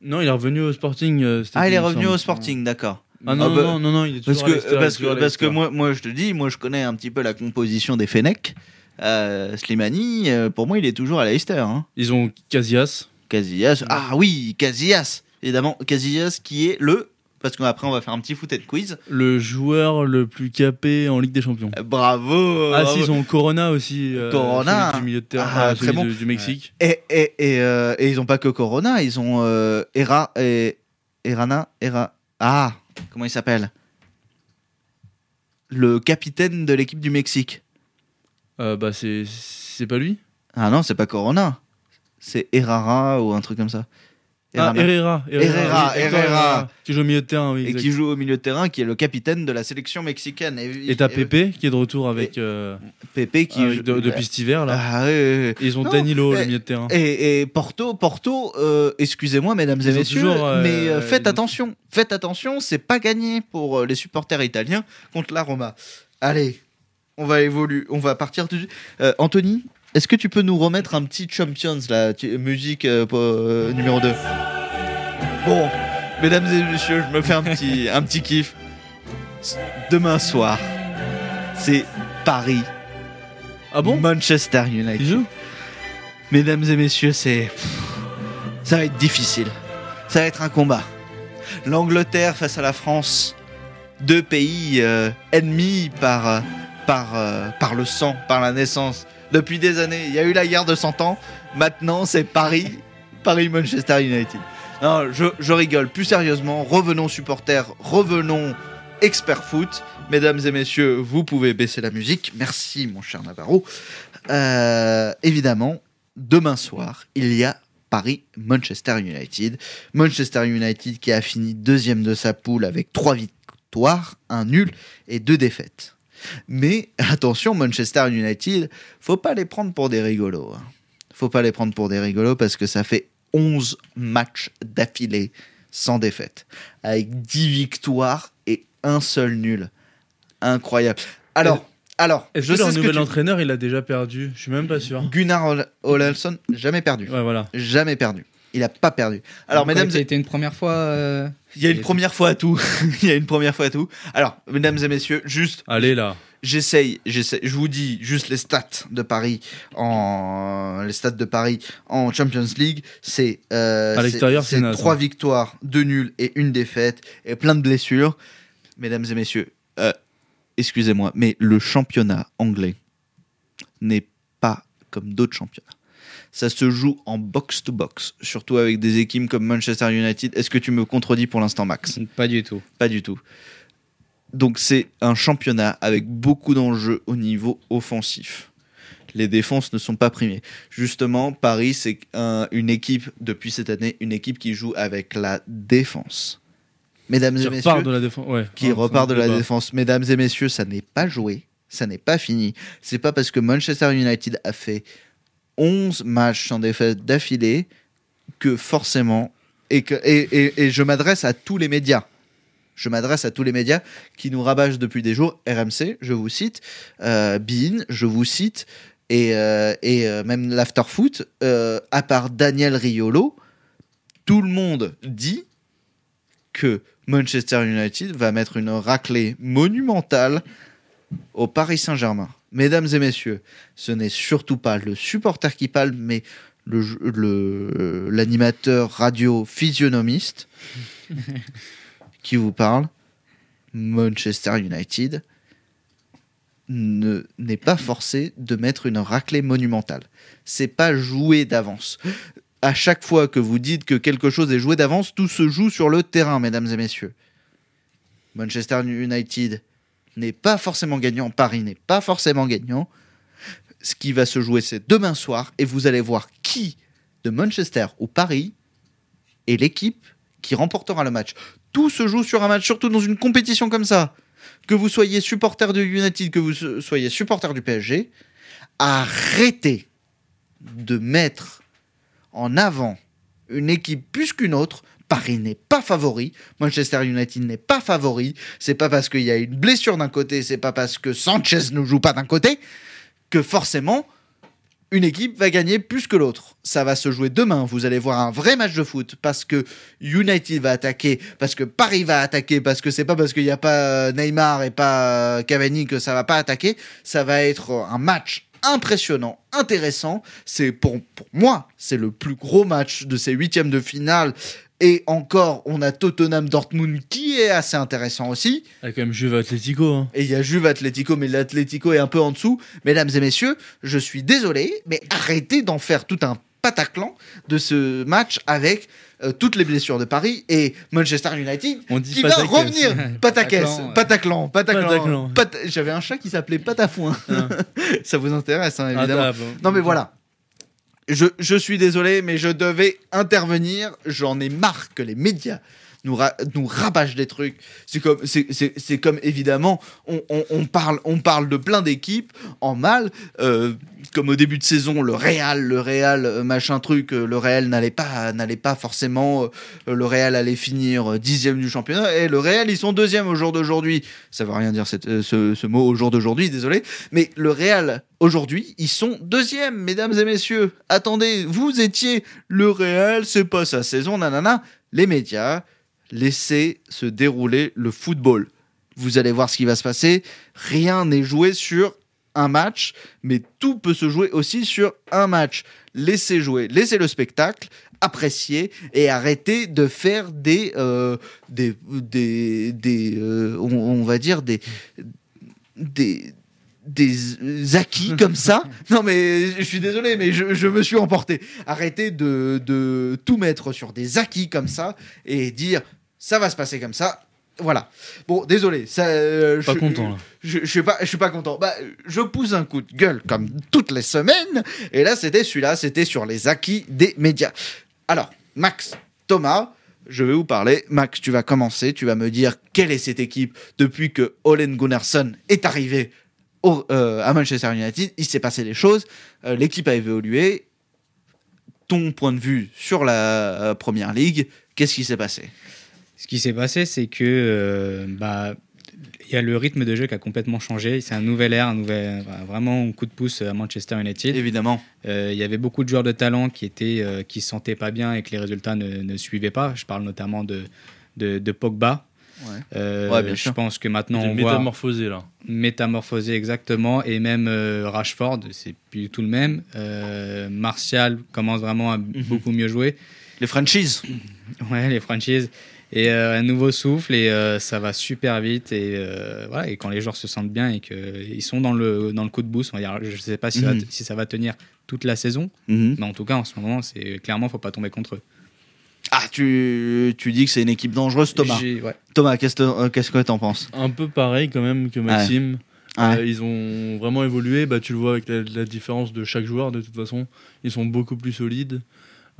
Non, il est revenu au Sporting. euh, cet Ah, été, il est revenu semble. au Sporting, d'accord. Ah non, Ah, non, bah- non, non, non, il est Parce toujours que, à Leicester, il est parce que, toujours à parce que moi, moi, je te dis, moi, je connais un petit peu la composition des Fenech. Euh, Slimani, euh, pour moi, il est toujours à Leicester. Hein. Ils ont Casillas. Casillas, ah oui, Casillas, évidemment, Casillas qui est le, parce qu'après on va faire un petit foot and quiz. le joueur le plus capé en Ligue des Champions. Euh, Bravo. Ah, si, ils ont Corona aussi. euh, Corona. celui du milieu de terrain, Ah, euh, très bon. du Mexique. Et, et, et, euh, et ils ont pas que Corona, ils ont euh, Era et Erana, Era. Ah, comment il s'appelle? Le capitaine de l'équipe du Mexique. Bah, c'est c'est pas lui? Ah non, c'est pas Corona. C'est Errara ou un truc comme ça. Ah, Herrera. Herrera, oui, Herrera. Qui joue au milieu de terrain, oui. et exact. qui joue au milieu de terrain, qui est le capitaine de la sélection mexicaine. Et t'as Pépé qui est de retour avec, euh, Pépé qui avec de- depuis cet hiver là. Ah, ouais. Et ils ont Non, Danilo, eh, le milieu de terrain. Et, et Porto, Porto, euh, excusez-moi, mesdames et Ils messieurs, toujours, euh, mais faites attention, faites attention, c'est pas gagné pour les supporters italiens contre la Roma. Allez, on va évoluer, on va partir du. Euh, Anthony, est-ce que tu peux nous remettre un petit Champions, la musique euh, euh, numéro 2 Bon, mesdames et messieurs, je me fais un petit, un petit kiff. Demain soir, c'est Paris, Ah bon? Manchester United. Mesdames et messieurs, c'est. Ça va être difficile. Ça va être un combat. L'Angleterre face à la France. Deux pays euh, ennemis par, par, euh, par le sang, par la naissance. Depuis des années. Il y a eu la guerre de 100 ans. Maintenant, c'est Paris. Paris-Manchester United. Non, je, rigole. Plus sérieusement, revenons supporters, revenons experts foot. Mesdames et messieurs, vous pouvez baisser la musique. Merci, mon cher Navarro. Euh, évidemment, demain soir, il y a Paris-Manchester United. Manchester United qui a fini deuxième de sa poule avec trois victoires, un nul et deux défaites. Mais attention, Manchester United, faut pas les prendre pour des rigolos. hein. Faut pas les prendre pour des rigolos parce que ça fait 11 matchs d'affilée sans défaite, avec 10 victoires et un seul nul. Incroyable. Alors, alors, Est-ce je que sais leur ce que nouvel tu- entraîneur il a déjà perdu? Je suis même pas sûr. Gunnar Ol- Olafsson, jamais perdu. Ouais, voilà. Jamais perdu. Il a pas perdu. Alors, mesdames, Ça a été une première fois. euh, il y a une première fois à tout. il y a une première fois à tout. Alors, mesdames et messieurs, juste, Allez là. j'essaye, j'essaye, je vous dis juste les stats de Paris en les stats de Paris en Champions League, c'est euh, À l'extérieur, c'est trois hein. victoires, deux nuls et une défaite et plein de blessures. Mesdames et messieurs, euh, excusez-moi, mais le championnat anglais n'est pas comme d'autres championnats. Ça se joue en box to box, surtout avec des équipes comme Manchester United. Est-ce que tu me contredis pour l'instant, Max? Pas du tout. pas du tout. Donc c'est un championnat avec beaucoup d'enjeux au niveau offensif. Les défenses ne sont pas primées. Justement, Paris, c'est un- une équipe, depuis cette année, une équipe qui joue avec la défense. Mesdames Qui et repart messieurs, de la défense. Ouais. qui Ah, repart de la pas. défense. Mesdames et messieurs, ça n'est pas joué, ça n'est pas fini. C'est pas parce que Manchester United a fait 11 matchs sans défaite d'affilée que forcément et que et, et- et je m'adresse à tous les médias. Je m'adresse à tous les médias qui nous rabâchent depuis des jours. RMC, je vous cite. Euh, Bein, je vous cite. Et, euh, et euh, même l'afterfoot, euh, à part Daniel Riolo, tout le monde dit que Manchester United va mettre une raclée monumentale au Paris Saint-Germain. Mesdames et messieurs, ce n'est surtout pas le supporter qui parle, mais le- le- l'animateur radio physionomiste qui vous parle. Manchester United ne- n'est pas forcé de mettre une raclée monumentale. C'est pas joué d'avance. À chaque fois que vous dites que quelque chose est joué d'avance, tout se joue sur le terrain, mesdames et messieurs. Manchester United n'est pas forcément gagnant, Paris n'est pas forcément gagnant. Ce qui va se jouer, c'est demain soir, et vous allez voir qui de Manchester ou Paris est l'équipe qui remportera le match. Tout se joue sur un match, surtout dans une compétition comme ça. Que vous soyez supporter de United, que vous so- soyez supporter du PSG, arrêtez de mettre en avant une équipe plus qu'une autre. Paris n'est pas favori, Manchester United n'est pas favori. C'est pas parce qu'il y a une blessure d'un côté, c'est pas parce que Sanchez ne joue pas d'un côté que forcément une équipe va gagner plus que l'autre. Ça va se jouer demain. Vous allez voir un vrai match de foot parce que United va attaquer, parce que Paris va attaquer, parce que c'est pas parce qu'il n'y a pas Neymar et pas Cavani que ça va pas attaquer. Ça va être un match impressionnant, intéressant. C'est pour, pour moi, c'est le plus gros match de ces huitièmes de finale. Et encore, on a Tottenham Dortmund qui est assez intéressant aussi. Il y a quand même Juve Atlético. Hein. Et il y a Juve Atlético, mais l'Atlético est un peu en dessous. Mesdames et messieurs, je suis désolé, mais arrêtez d'en faire tout un pataclan de ce match avec euh, toutes les blessures de Paris et Manchester United On dit qui va revenir. Pataclan, pataclan, pataclan. Pataclan. Pat- J'avais un chat qui s'appelait Patafouin. Hein. Ça vous intéresse, hein, Ah, évidemment. t'as- bon. Non mais voilà. Je, suis désolé, mais je devais intervenir. J'en ai marre que les médias nous, ra- nous rabâchent des trucs. C'est comme, c'est, comme évidemment, on, on- parle, on parle de plein d'équipes en mal. euh, comme au début de saison, le Real, le Real, euh, machin truc, euh, le Real n'allait pas, n'allait pas forcément. le Real allait finir dixième du championnat. Et le Real, ils sont deuxième au jour d'aujourd'hui. Ça veut rien dire cette- ce, ce mot au jour d'aujourd'hui, désolé. Mais le Real, aujourd'hui, ils sont deuxième, mesdames et messieurs. Attendez, vous étiez le Real, c'est pas sa saison, nanana. Les médias, laissez se dérouler le football. Vous allez voir ce qui va se passer. Rien n'est joué sur un match, mais tout peut se jouer aussi sur un match. Laissez jouer, laissez le spectacle, appréciez et arrêtez de faire des, euh, des, des, des euh, on, on va dire des, des, des acquis comme ça. Non mais je suis désolé, mais je, je me suis emporté. Arrêtez de, de tout mettre sur des acquis comme ça et dire ça va se passer comme ça. Voilà. Bon, désolé. Ça, euh, Pas je- content là. je, je suis pas, je suis pas content. Bah, je pousse un coup de gueule comme toutes les semaines. Et là, c'était celui-là, c'était sur les acquis des médias. Alors, Max, Thomas, je vais vous parler. Max, tu vas commencer. Tu vas me dire quelle est cette équipe depuis que Olen Gunnarsson est arrivé au- euh, à Manchester United. Il s'est passé des choses. Euh, L'équipe a évolué. Ton point de vue sur la euh, première ligue, qu'est-ce qui s'est passé? Ce qui s'est passé, c'est que euh, bah, il y a le rythme de jeu qui a complètement changé. C'est un nouvel air, un nouvel, bah, vraiment un coup de pouce à Manchester United. Évidemment. Euh, il y avait beaucoup de joueurs de talent qui étaient, euh, qui se sentaient pas bien et que les résultats ne, ne suivaient pas. Je parle notamment de, de, de Pogba. Ouais. Euh, Ouais, bien je sûr. pense que maintenant Il on voit métamorphosé là. métamorphosé exactement et même euh, Rashford, c'est plus tout le même. Euh, Martial commence vraiment à beaucoup mieux jouer. Les franchises. Ouais, les franchises. Et euh, un nouveau souffle et euh, ça va super vite. Et, euh, voilà, et quand les joueurs se sentent bien et qu'ils sont dans le, dans le coup de boost, on va dire, je ne sais pas si, ça va Mhm. si ça va tenir toute la saison, Mhm. mais en tout cas, en ce moment, c'est clairement, faut pas tomber contre eux. Ah, tu, tu dis que c'est une équipe dangereuse, Thomas. Ouais. Thomas, qu'est-ce que euh, qu'est-ce que t'en penses? Un peu pareil quand même que Maxime. Ouais. Euh, ils ont vraiment évolué. Bah, tu le vois avec la, la différence de chaque joueur de toute façon. Ils sont beaucoup plus solides.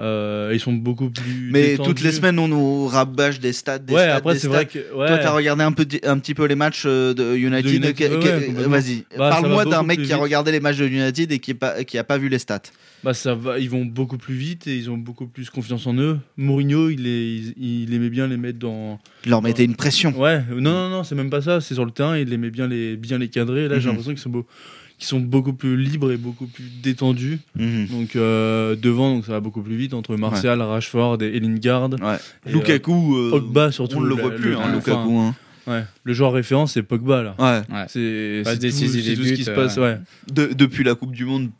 Euh, ils sont beaucoup plus. Mais détendus. toutes les semaines, on nous rabâche des stats. Des Ouais, stats, après c'est vrai que. Ouais. Toi, t'as regardé un, peu, un petit peu les matchs euh, de United. Ouais. Vas-y, Bah, parle-moi va d'un mec qui a regardé les matchs de United et qui, est pas, qui a pas vu les stats. Bah ça va, ils vont beaucoup plus vite et ils ont beaucoup plus confiance en eux. Mourinho, il, est, il, il aimait bien les mettre dans. Il leur mettait une pression. Ouais, non, non, non, c'est même pas ça. C'est sur le terrain, il aimait bien les, bien les cadrer. Là, j'ai Mhm. l'impression qu'ils sont, beau- qu'ils sont beaucoup plus libres et beaucoup plus détendus. Mhm. Donc euh, devant, donc ça va beaucoup plus vite entre Martial, Rashford et Lingard. Ouais. Et, Lukaku, euh, Pogba surtout. on ne le voit plus, le- hein, Lukaku. hein. Ouais, le joueur référence, c'est Pogba là. Ouais. Ouais. C'est tout, tout ce qui se euh, passe. Ouais. De- depuis la Coupe du Monde,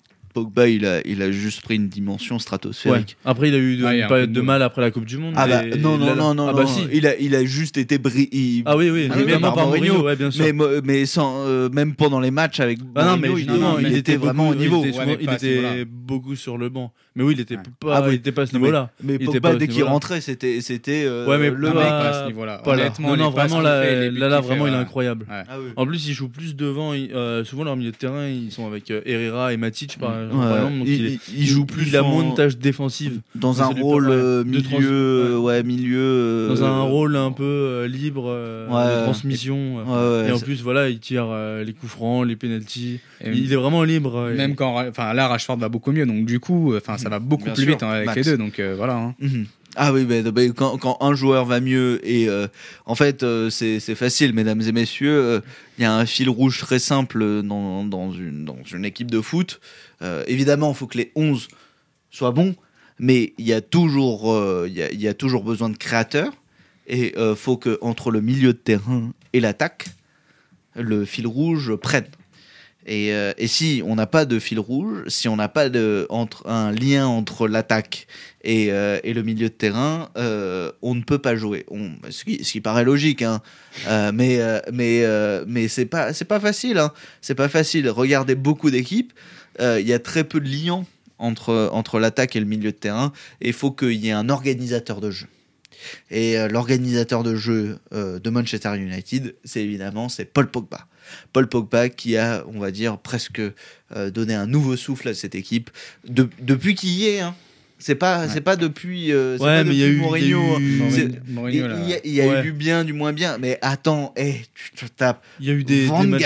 Pogba, il a, il a juste pris une dimension Ouais. stratosphérique. Après, il a eu de- Ouais, il y a une un période de mal après la Coupe du Monde. Ah bah non, il non, a- non, non, Ah bah non. si. Il, a, il a juste été bri... il- Ah oui, oui, Ah mais oui, même par par Mourinho. Mourinho, ouais, bien sûr. mais, mo- mais sans, euh, même pendant les matchs avec Ah non, mais il, était vraiment beaucoup- au niveau. Il était, il beaucoup sur le banc. Mais oui, il était Ouais. pas, Ah oui. il était pas à ce Non, mais- niveau-là. Mais Il était Pogba, dès qu'il niveau-là. rentrait, c'était c'était euh, Ouais, mais le mec à ce niveau-là. Honnêtement, non, non, vraiment là, fait, là, là, qu'il fait, vraiment, il est incroyable. Ouais. Ah oui. En plus, il joue plus devant. il- euh, souvent, leur milieu de terrain, ils sont avec euh, Herrera et Matic, par, exemple. Donc, il, il, est- il- il joue plus Il a moins de tâches défensives. dans un rôle milieu, ouais. milieu. Dans un rôle un peu libre de transmission. et en plus, voilà, il tire les coups francs, les penalties. Et Il est vraiment libre. Même quand, enfin là, Rashford va beaucoup mieux, donc du coup, enfin ça va beaucoup Bien plus sûr, vite hein, avec Max. les deux, donc euh, voilà. hein. Mhm. Ah oui, mais quand, quand un joueur va mieux et euh, en fait euh, c'est c'est facile, mesdames et messieurs, euh, il y a un fil rouge très simple dans, dans, une, dans une équipe de foot. Euh, évidemment, il faut que les 11 soient bons, mais il y, a toujours, euh, il y, a, il y a toujours besoin de créateurs et il faut que entre le milieu de terrain et l'attaque, le fil rouge prenne. Et, euh, et si on n'a pas de fil rouge, si on n'a pas de, entre, un lien entre l'attaque et, euh, et le milieu de terrain, euh, on ne peut pas jouer. Ce, qui, ce qui paraît logique, hein. Mais mais mais c'est pas pas facile. Hein. C'est pas facile. Regardez beaucoup d'équipes, il y a très peu de liens entre entre l'attaque et le milieu de terrain. Il faut qu'il y ait un organisateur de jeu. Et euh, l'organisateur de jeu euh, de Manchester United, c'est évidemment c'est Paul Pogba. Paul Pogba qui a, on va dire, presque euh, donné un nouveau souffle à cette équipe De- depuis qu'il y est. Hein. C'est pas, Ouais. c'est pas depuis, euh, Ouais, pas mais il y a depuis il y a Mourinho. eu- Mourinho- Il y a, il y a Ouais. eu du bien, du moins bien. Mais attends, eh, tu te tapes, Il y a eu des, Van des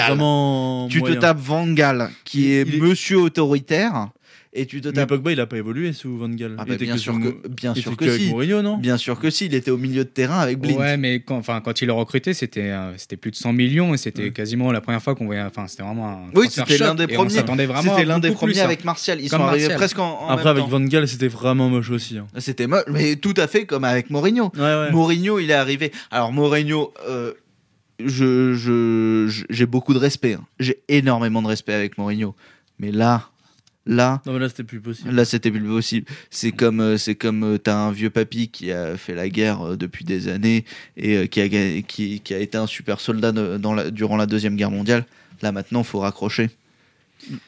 tu te tapes Van Gaal, qui est, Il est- monsieur autoritaire, et tu te Mais tapes. Pogba, il a pas évolué sous Van Gaal. Ah Il était bien que sûr que, bien sûr que si. Mourinho, non? Bien sûr que si, il était au milieu de terrain avec Blind. Ouais, mais quand, enfin, quand il l'a recruté, c'était euh, c'était plus de 100 millions et c'était quasiment la première fois qu'on voyait. Enfin, c'était vraiment un. Oui, c'était l'un des premiers. On s'attendait vraiment. C'était l'un des premiers hein. avec Martial. Ils Comme sont arrivés presque en, en Après, même avec temps. Van Gaal, c'était vraiment moche aussi. hein. C'était moche, mais tout à fait comme avec Mourinho. Ouais, ouais. Mourinho, il est arrivé. Alors Mourinho, euh, je- j'ai beaucoup de respect. hein. J'ai énormément de respect avec Mourinho. Mais là, là, Non, mais là, c'était plus possible. là, c'était plus possible. C'est comme, euh, c'est comme euh, t'as un vieux papy qui a fait la guerre euh, depuis des années et qui a, qui, qui a été un super soldat dans la- durant la deuxième guerre mondiale. Là maintenant, faut raccrocher.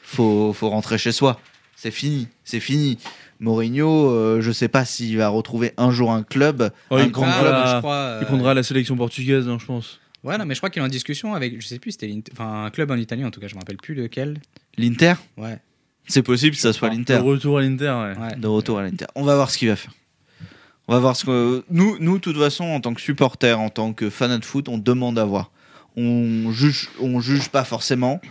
Faut, faut rentrer chez soi. C'est fini, c'est fini. Mourinho, euh, je sais pas s'il va retrouver un jour un club, Oh, un il grand prendra club. la- je crois, euh, Il prendra la sélection portugaise, hein, je pense. Ouais, non, mais je crois qu'il est en discussion avec, je sais plus, c'était enfin, un club en Italie en tout cas, je me rappelle plus lequel. L'Inter, Ouais, c'est possible que ça soit l'Inter. Le retour à l'Inter, ouais. ouais. de retour à l'Inter. On va voir ce qu'il va faire. On va voir ce que nous, nous, de toute façon, en tant que supporters, en tant que fans de foot, on demande à voir. On juge, on juge pas forcément.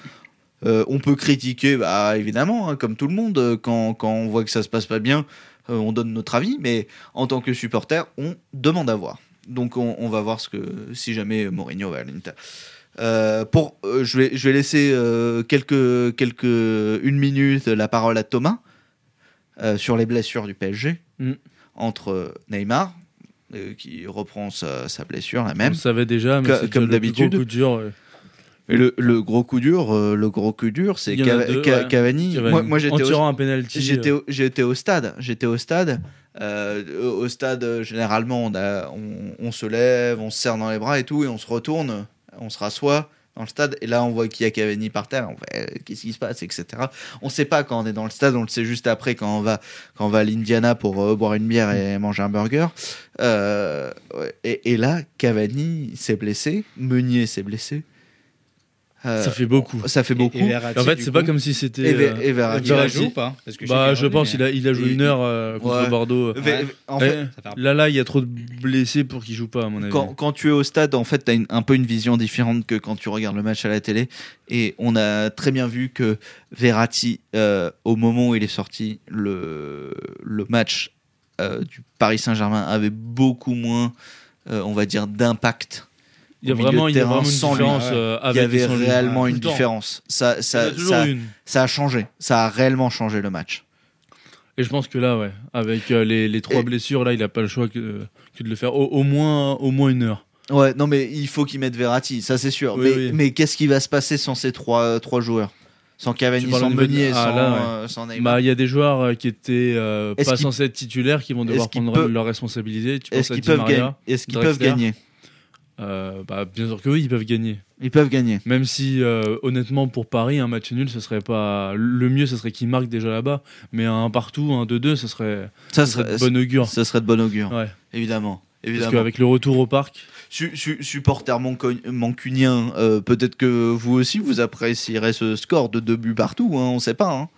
Euh, on peut critiquer, bah, évidemment, hein, comme tout le monde, euh, quand, quand on voit que ça se passe pas bien, euh, on donne notre avis. Mais en tant que supporter, on demande à voir. Donc on, on va voir ce que si jamais Mourinho va à l'Inter. Euh, pour, euh, je vais, je vais laisser euh, quelques, quelques une minute la parole à Thomas sur les blessures du PSG Mm. entre Neymar qui reprend sa, sa blessure la On même le savait déjà, mais Que- comme d'habitude. et le, le gros coup dur le gros coup dur c'est ouais. Cavani. Cavani. moi, moi, j'étais au- tirant un penalty. J'étais au, stade. J'étais au stade. Euh, au stade, généralement, on, a, on, on se lève, on se serre dans les bras et tout, et on se retourne, on se rassoit dans le stade. Et là, on voit qu'il y a Cavani par terre. Euh, qu'est-ce qui se passe, etc. On sait pas quand on est dans le stade. On le sait juste après quand on va, quand on va à l'Indiana pour euh, boire une bière et manger un burger. Euh, et, et là, Cavani s'est blessé. Meunier s'est blessé. Euh, Ça fait beaucoup. ça fait beaucoup. Et, et Verratti, En fait, c'est pas comme si c'était. Et euh, et Verratti. Il jouer ou pas Parce que Bah, sais je pense qu'il a, il a joué Et- une heure euh, contre Ouais. Bordeaux. En fait, Là, là, il y a trop de blessés pour qu'il joue pas, à mon avis. quand, quand tu es au stade, en fait, tu as un peu une vision différente que quand tu regardes le match à la télé. Et on a très bien vu que Verratti, euh, au moment où il est sorti, le, le match euh, du Paris Saint-Germain avait beaucoup moins, euh, on va dire, d'impact. Il y a vraiment, de il y a terrain vraiment une lui. différence Ouais. euh, Il y avait réellement une différence. Ça, a toujours ça, une. ça a changé. Ça a réellement changé le match. Et je pense que là, ouais, avec euh, les, les trois Et- blessures, là, il a pas le choix que, que de le faire au, au moins, au moins une heure. Ouais, non, mais il faut qu'ils mettent Verratti, ça c'est sûr. Oui, mais oui. mais qu'est-ce qui va se passer sans ces trois, trois joueurs? Sans Cavani, sans Meunier, Ah, sans, là, ouais. euh, sans Neymar Bah, il y a des joueurs euh, qui étaient euh, pas censés être titulaires qui vont devoir prendre peuvent- leurs responsabilités. Est-ce qu'ils peuvent, Maria, gagner? Est-ce qu'ils peuvent Drexler gagner? Euh, bah, Bien sûr que oui, ils peuvent gagner. Ils peuvent gagner. Même si, euh, honnêtement, pour Paris, un match nul, ce serait pas. Le mieux, ce serait qu'ils marquent déjà là-bas. Mais un partout, un 2-2, ce serait, Ça ce serait serait, de bon augure. ça serait de bon augure, Ouais. évidemment. Parce évidemment. qu'avec le retour au parc, Su- su- supporter mancunien, euh, peut-être que vous aussi vous apprécierez ce score de deux buts partout, hein, on sait pas. Hein.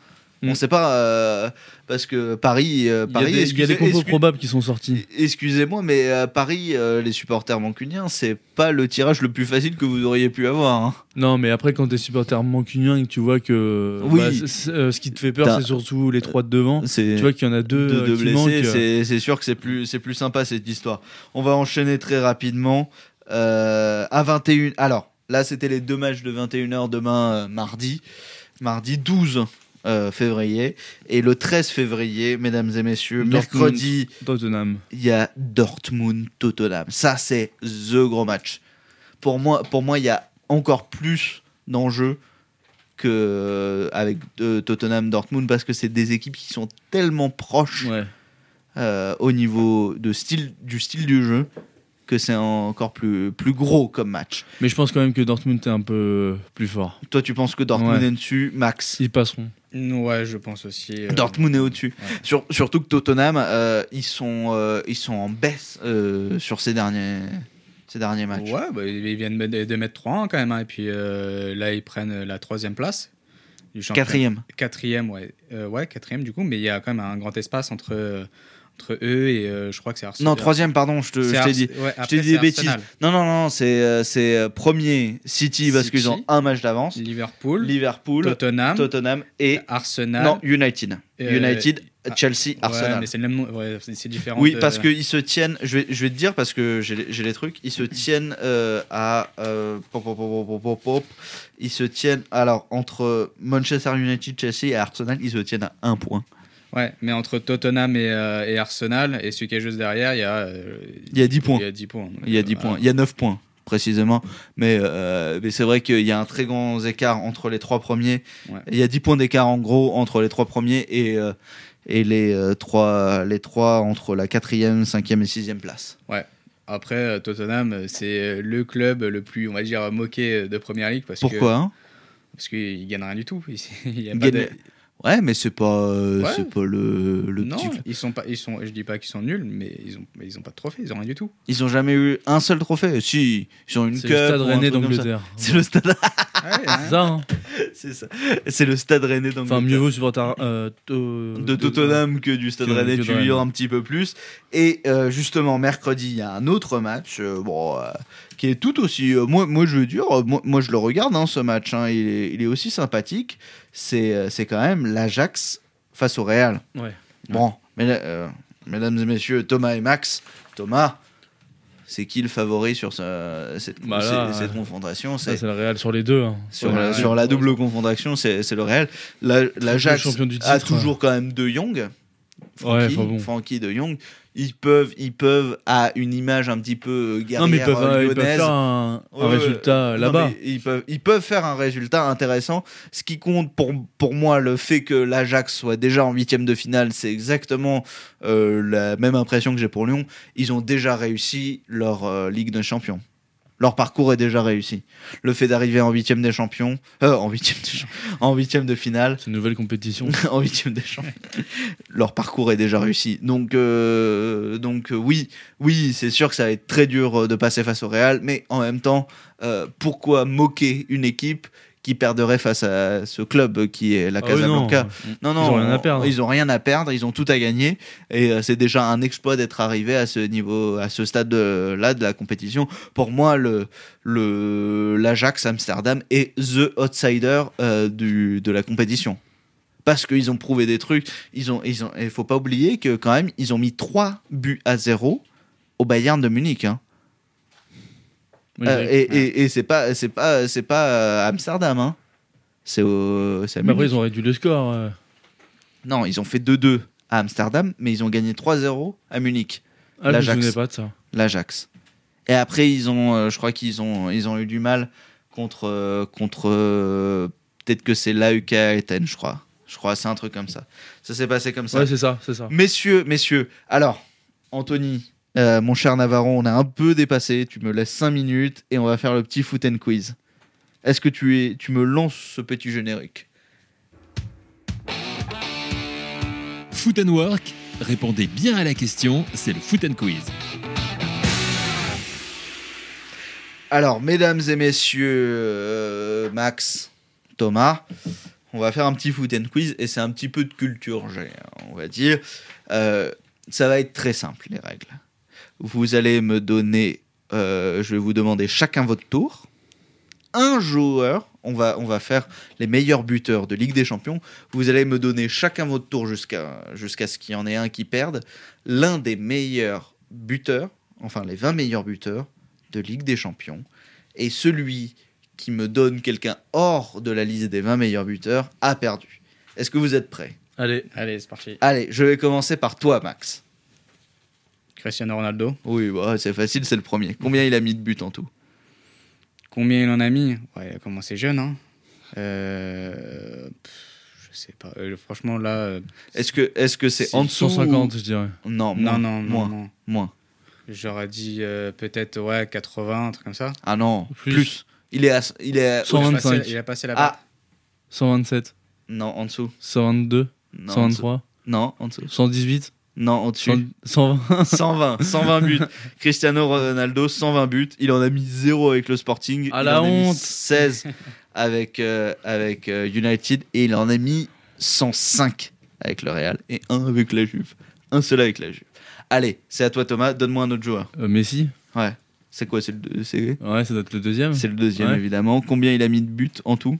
Mm. On sait pas, euh, parce que Paris, euh, il y a Paris des, il y a excusez- des compos probables qui sont sortis. Excusez-moi, mais à Paris, euh, les supporters mancuniens, c'est pas le tirage le plus facile que vous auriez pu avoir. hein. Non, mais après, quand t'es supporter mancunien et que tu vois que Oui. bah, c'est- c'est- euh, ce qui te fait peur, T'as- c'est surtout les trois de devant. C'est Tu vois qu'il y en a deux, euh, deux qui blessés, manquent. euh. c'est c'est sûr que c'est plus, c'est plus sympa cette histoire. On va enchaîner très rapidement. Euh, à 21. Alors, là, c'était les deux matchs de 21h demain, euh, mardi. Mardi 12 euh, février. Et le 13 février, mesdames et messieurs, Dortmund. mercredi, Tottenham. il y a Dortmund-Tottenham. Ça, c'est the gros match. Pour moi, pour moi, il y a encore plus d'enjeux que euh, avec euh, Tottenham-Dortmund parce que c'est des équipes qui sont tellement proches Ouais. au niveau de style, du style du jeu que c'est encore plus, plus gros comme match. Mais je pense quand même que Dortmund est un peu plus fort. Toi, tu penses que Dortmund Ouais. est dessus, Max Ils passeront. Ouais, je pense aussi. euh, Dortmund est au-dessus. ouais. Sur- surtout que Tottenham, euh, ils, sont, euh, ils sont en baisse euh, sur ces derniers, ces derniers matchs. Ouais, bah, ils viennent de mettre 3-1 quand même. hein, et puis euh, là, ils prennent la troisième place. Du championnat. Quatrième. Quatrième, ouais. Euh, ouais, quatrième du coup. Mais il y a quand même un grand espace entre, euh, entre eux et euh, je crois que c'est Arsenal. Non, troisième, pardon, je t'ai dit. ouais, Je t'ai dit des bêtises. Arsenal. Non, non, non, c'est euh, euh, premier City parce qu'ils ont un match d'avance. Liverpool, Liverpool, Tottenham, Tottenham et Arsenal. non United. Euh, United, ah, Chelsea, Ouais, Arsenal. mais c'est le même nom. Ouais, c'est différent. Oui, parce qu'ils se tiennent, je vais, je vais te dire, parce que j'ai les- j'ai les trucs, ils se tiennent à. pop, pop, pop, pop, pop, pop. ils se tiennent. Alors, entre Manchester United, Chelsea et Arsenal, ils se tiennent à un point. Ouais, mais entre Tottenham et, euh, et Arsenal, et celui qui est juste derrière, il y a. euh, Il y a 10 points. Il y a 10 points. Il y a euh, 10 voilà. points. Il y a 9 points, précisément. Mais, euh, mais c'est vrai qu'il y a un très grand écart entre les trois premiers. Ouais. Il y a 10 points d'écart, en gros, entre les trois premiers et, euh, et les, euh, trois, les trois entre la quatrième, cinquième et sixième place. Après, euh, Tottenham, euh, c'est euh, le club le plus, on va dire, moqué de Première Ligue. Parce Pourquoi hein? que, Parce qu'ils gagnent rien du tout. Il y a pas de- Ouais, mais c'est pas, euh, Ouais. c'est pas le, le non, petit. ils sont pas, ils sont, je dis pas qu'ils sont nuls, mais ils ont, mais ils ont pas de trophée, ils ont rien du tout. Ils ont jamais eu un seul trophée. Si, ils ont une C'est cup. le stade rennais d'Angleterre. C'est le stade. C'est ça, hein c'est ça. C'est le stade rennais d'Angleterre. Enfin, mieux vaut supporter euh, to- de Tottenham que du Stade que- Rennais, que tu de lui un petit peu plus. Et euh, justement, mercredi, il y a un autre match euh, bon, euh, qui est tout aussi. euh, moi, moi, je veux dire, moi, moi, je le regarde, hein, ce match. hein, il, est, il est aussi sympathique. C'est euh, c'est quand même l'Ajax face au Real. Ouais. Bon, mais, euh, mesdames et messieurs, Thomas et Max. Thomas, c'est qui le favori sur ce- cette, Bah là, cette- confrontation? C'est le Real sur les deux. hein. sur, Ouais, la, ouais. sur la double confrontation, c'est le Real. La- L'Ajax a titre. toujours quand même De Jong. Ouais, Francky, enfin bon. Francky De Jong. Ils peuvent, ils peuvent, à une image un petit peu guerrière Non, mais ils peuvent, euh, euh, ils peuvent lyonnaise, faire un, résultat là-bas. Ils peuvent, ils peuvent faire un résultat intéressant. Ce qui compte pour, pour moi, le fait que l'Ajax soit déjà en huitième de finale, c'est exactement euh, la même impression que j'ai pour Lyon. Ils ont déjà réussi leur euh, Ligue des Champions. Leur parcours est déjà réussi. Le fait d'arriver en huitième des champions, euh, en huitième de, champ- en huitième de finale, C'est une nouvelle compétition. en huitième des champions, leur parcours est déjà réussi. Donc, euh, donc euh, oui, oui, c'est sûr que ça va être très dur de passer face au Real, mais en même temps, euh, pourquoi moquer une équipe qui perdrait face à ce club qui est la Ah oui, non. Casablanca non, non, Ils ont rien à perdre. Ils ont rien à perdre, ils ont tout à gagner. Et euh, c'est déjà un exploit d'être arrivé à ce niveau, à ce stade-là de la compétition. Pour moi, le, le, l'Ajax Amsterdam est the outsider euh, du, de la compétition. Parce qu'ils ont prouvé des trucs. Ils ont, ils ont, il faut pas oublier que quand même, ils ont mis 3 buts à 0 au Bayern de Munich. Hein. Oui, Euh, et et, et c'est pas, c'est pas, c'est pas euh, Amsterdam. Hein. C'est au, à Mais après, ils ont réduit le score. euh. Non, ils ont fait 2-2 à Amsterdam, mais ils ont gagné 3-0 à Munich, Ah, L'Ajax. pas de ça. l'Ajax. Et après, ils ont, euh, je crois qu'ils ont, ils ont eu du mal contre, contre peut-être que c'est l'AUK Athènes, je crois. Je crois, c'est un truc comme ça. Ça s'est passé comme ça. Ouais, c'est ça, c'est ça. Messieurs, messieurs, alors, Anthony, euh, mon cher Navarro, on a un peu dépassé. Tu me laisses 5 minutes et on va faire le petit foot and quiz. Est-ce que tu, es, tu me lances ce petit générique? Foot and Work, répondez bien à la question, c'est le Foot and Quiz. Alors, mesdames et messieurs, euh, Max, Thomas, on va faire un petit foot and quiz et c'est un petit peu de culture on va dire. Euh, ça va être très simple, les règles. Vous allez me donner, euh, je vais vous demander chacun votre tour. Un joueur, on va, on va faire les meilleurs buteurs de Ligue des Champions. Vous allez me donner chacun votre tour jusqu'à jusqu'à ce qu'il y en ait un qui perde. L'un des meilleurs buteurs, enfin les 20 meilleurs buteurs de Ligue des Champions. Et celui qui me donne quelqu'un hors de la liste des 20 meilleurs buteurs a perdu. Est-ce que vous êtes prêts? Allez, Allez, c'est parti. Allez, je vais commencer par toi, Max. Cristiano Ronaldo. Oui, bah, c'est facile, c'est le premier. Combien il a mis de buts en tout? Combien il en a mis? Ouais, il a commencé jeune, hein. Euh, je sais pas. Euh, franchement, là. euh, Est-ce que est-ce que c'est en dessous 150, je dirais. ou- Non, non, moins, non, non, moins, non. moins. J'aurais dit euh, peut-être ouais, 80, un truc comme ça. Ah non, plus. Plus. Il est à, il est à- Cent- Il a 125. passé- Il a passé la barre. Ah, 127. Non, en dessous. 122, Non, en dessous. 123, Non, en dessous. 118, Non, au-dessus. 100 120. 120, 120 buts. Cristiano Ronaldo, 120 buts. Il en a mis 0 avec le Sporting. Ah, il la en a mis honte. 16 avec, euh, avec euh, United. Et il en a mis 105 avec le Real. Et un avec la Juve. Un seul avec la Juve. Allez, c'est à toi Thomas. Donne-moi un autre joueur. Euh, Messi Ouais. C'est quoi C'est le, c'est- Ouais, ça doit être le deuxième. c'est le deuxième, Ouais. évidemment. Combien il a mis de buts en tout?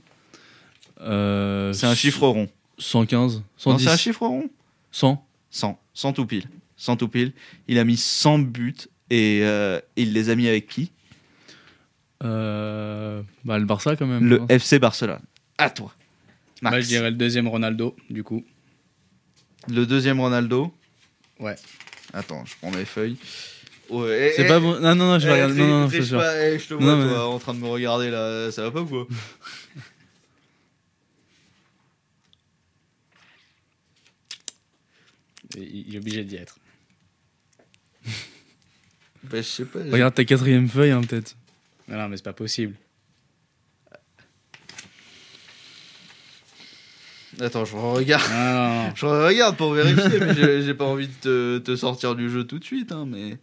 C'est un chiffre rond. 115, Non, 110, c'est un chiffre rond 100. 100. 100 tout pile. 100 tout pile. Il a mis 100 buts. Et euh, il les a mis avec qui? Euh, bah, le Barça quand même. Le non FC Barcelone. À toi. Max. Bah, je dirais le deuxième Ronaldo, du coup. Le deuxième Ronaldo? Ouais. Attends, je prends mes feuilles. Ouais, C'est eh, pas bon. Non, non, non, je eh, tri- Non, non, c'est sûr. pas, eh, je te vois, Non, mais- toi, en train de me regarder là. Ça va pas ou quoi? Il est obligé d'y être. Bah, je sais pas. j'ai- Regarde ta quatrième feuille, hein, peut-être. Non, non, mais c'est pas possible. Attends, je regarde. Non, non, non. Je regarde pour vérifier, mais j'ai- j'ai pas envie de te, te sortir du jeu tout de suite, hein, mais.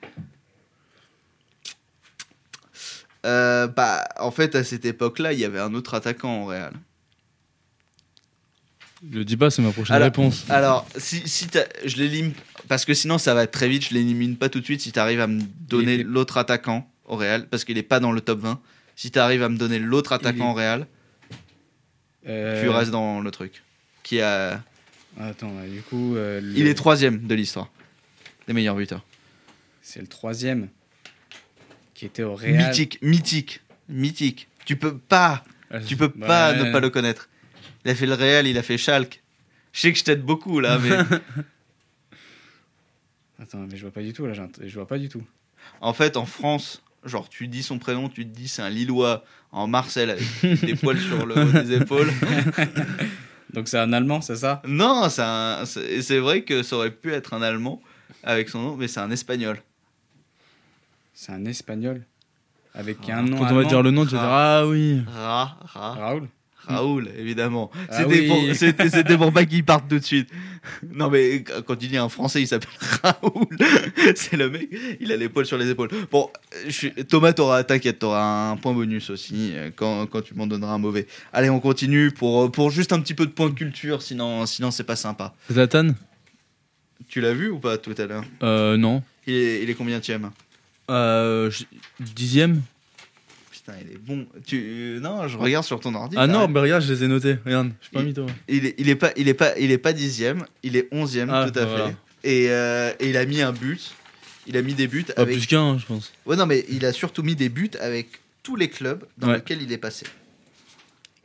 Euh, bah, en fait, à cette époque-là, il y avait un autre attaquant au Real. Je le dis pas, c'est ma prochaine Alors- réponse. Alors, si, si je l'élimine, parce que sinon ça va être très vite, je l'élimine pas tout de suite. Si tu arrives à me donner l'autre attaquant au Real, parce qu'il est pas dans le top 20, si tu arrives à me donner l'autre attaquant est- au Real, Euh, tu restes dans le truc. Qui a... Attends, du coup. euh, le- Il est troisième de l'histoire des meilleurs buteurs. C'est le troisième qui était au Real. Mythique, mythique, mythique. Tu peux pas, tu peux Bah, pas ouais. ne pas le connaître. Il a fait le Real, il a fait Schalke. Je sais que je t'aide beaucoup là, mais Attends, mais je vois pas du tout là. Je vois pas du tout. En fait, en France, genre, tu dis son prénom, tu te dis c'est un Lillois en Marcel avec des poils sur le haut des épaules. Donc c'est un Allemand, c'est ça? Non, c'est un- c'est vrai que ça aurait pu être un Allemand avec son nom, mais c'est un Espagnol. C'est un Espagnol avec Ah, un nom. Quand on va allemand. dire le nom, tu vas dire Ah oui. Ra, Ra, Raoul? Raoul, évidemment. Ah C'était oui. pour, c'était- c'était pour pas qu'il parte tout de suite. Non, mais quand tu dis un Français, il s'appelle Raoul. C'est le mec, il a les poils sur les épaules. Bon, je suis... Thomas, t'auras, t'inquiète, t'auras un point bonus aussi euh, quand, quand tu m'en donneras un mauvais. Allez, on continue pour, pour juste un petit peu de point de culture, sinon, sinon c'est pas sympa. Zlatan? Tu l'as vu ou pas tout à l'heure? Euh, non. il est, il est combien tième? Euh, dixième? Putain, il est bon. Tu... Non, je regarde sur ton ordi. Ah non, mais regarde, je les ai notés. Regarde, je suis pas Il- mytho. Il est, il est pas, il est pas, il est pas dixième, il est onzième Ah, tout à voilà. fait. Et, euh, et il a mis un but. Il a mis des buts Pas avec. plus qu'un, je pense. Ouais, non, mais il a surtout mis des buts avec tous les clubs dans Ouais. lesquels il est passé.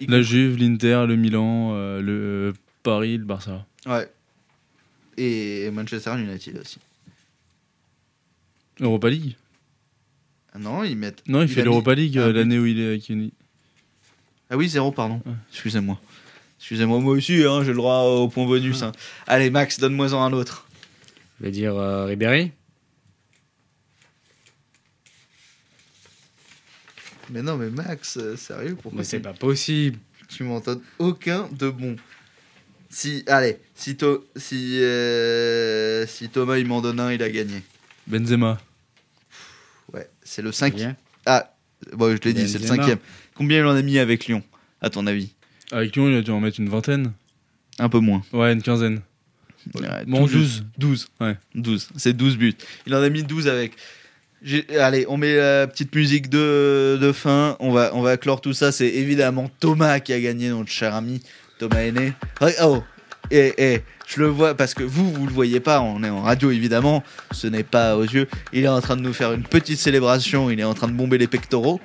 La Juve, l'Inter, le Milan, euh, le euh, Paris, le Barça. Ouais. Et Manchester United aussi. Europa League non, ils mettent. Non, il, fait l'Europa League un euh, l'année où il est avec Uni. Ah oui, zéro, pardon. Ouais. Excusez-moi. Excusez-moi, moi aussi, hein, j'ai le droit au point bonus. hein. Allez, Max, donne-moi-en un autre. Je vais dire euh, Ribéry. Mais non, mais Max, euh, sérieux, pourquoi Mais c'est tu- pas possible. Tu m'en donnes aucun de bon. Si, allez, si, To- si, euh, si Thomas il m'en donne un, il a gagné. Benzema. C'est le cinquième. Ah, bon, je l'ai dit, c'est le cinquième. Combien il en a mis avec Lyon, à ton avis Avec Lyon, il a dû en mettre une vingtaine. Un peu moins. Ouais, une quinzaine. Ouais, Bon, tout 12. juste. 12. Ouais. 12. C'est 12 buts. Il en a mis 12 avec. Allez, on met la petite musique de, de fin. On va, on va clore tout ça. C'est évidemment Thomas qui a gagné, notre cher ami Thomas Aîné. Oh, et, et je le vois parce que vous, vous le voyez pas. On est en radio évidemment. Ce n'est pas aux yeux. Il est en train de nous faire une petite célébration. Il est en train de bomber les pectoraux.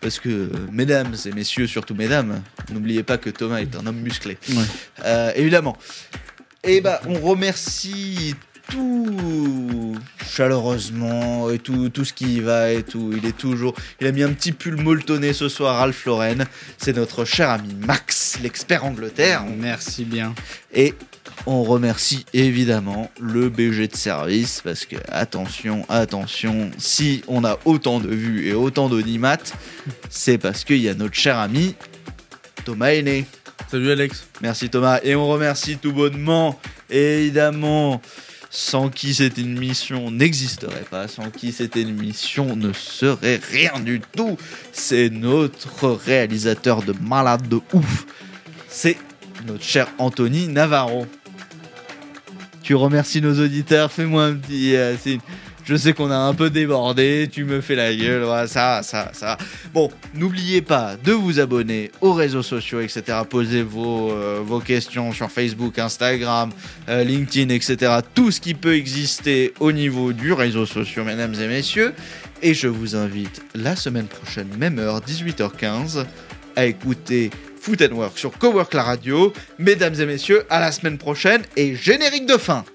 Parce que, mesdames et messieurs, surtout mesdames, n'oubliez pas que Thomas est un homme musclé. Ouais. Euh, évidemment. Et bah, on remercie tout chaleureusement et tout, tout ce qui y va et tout. Il est toujours. Il a mis un petit pull molletonné ce soir, Ralph Lauren. C'est notre cher ami Max, l'expert Angleterre. Merci bien. Et on remercie évidemment le BG de service parce que, attention, attention, si on a autant de vues et autant d'audimat, c'est parce qu'il y a notre cher ami Thomas Aîné. Salut Alex. Merci Thomas. Et on remercie tout bonnement, évidemment, sans qui cette émission n'existerait pas, sans qui cette émission ne serait rien du tout. C'est notre réalisateur de malade de ouf. C'est notre cher Anthony Navarro. Tu remercies nos auditeurs, fais-moi un petit euh. Je sais qu'on a un peu débordé, tu me fais la gueule, ça, ça, ça. Bon, n'oubliez pas de vous abonner aux réseaux sociaux, etc. Posez vos, euh, vos questions sur Facebook, Instagram, euh, LinkedIn, etc. Tout ce qui peut exister au niveau du réseau social, mesdames et messieurs. Et je vous invite la semaine prochaine, même heure, 18h15, à écouter Foot and Work sur Cowork la radio. Mesdames et messieurs, à la semaine prochaine et générique de fin.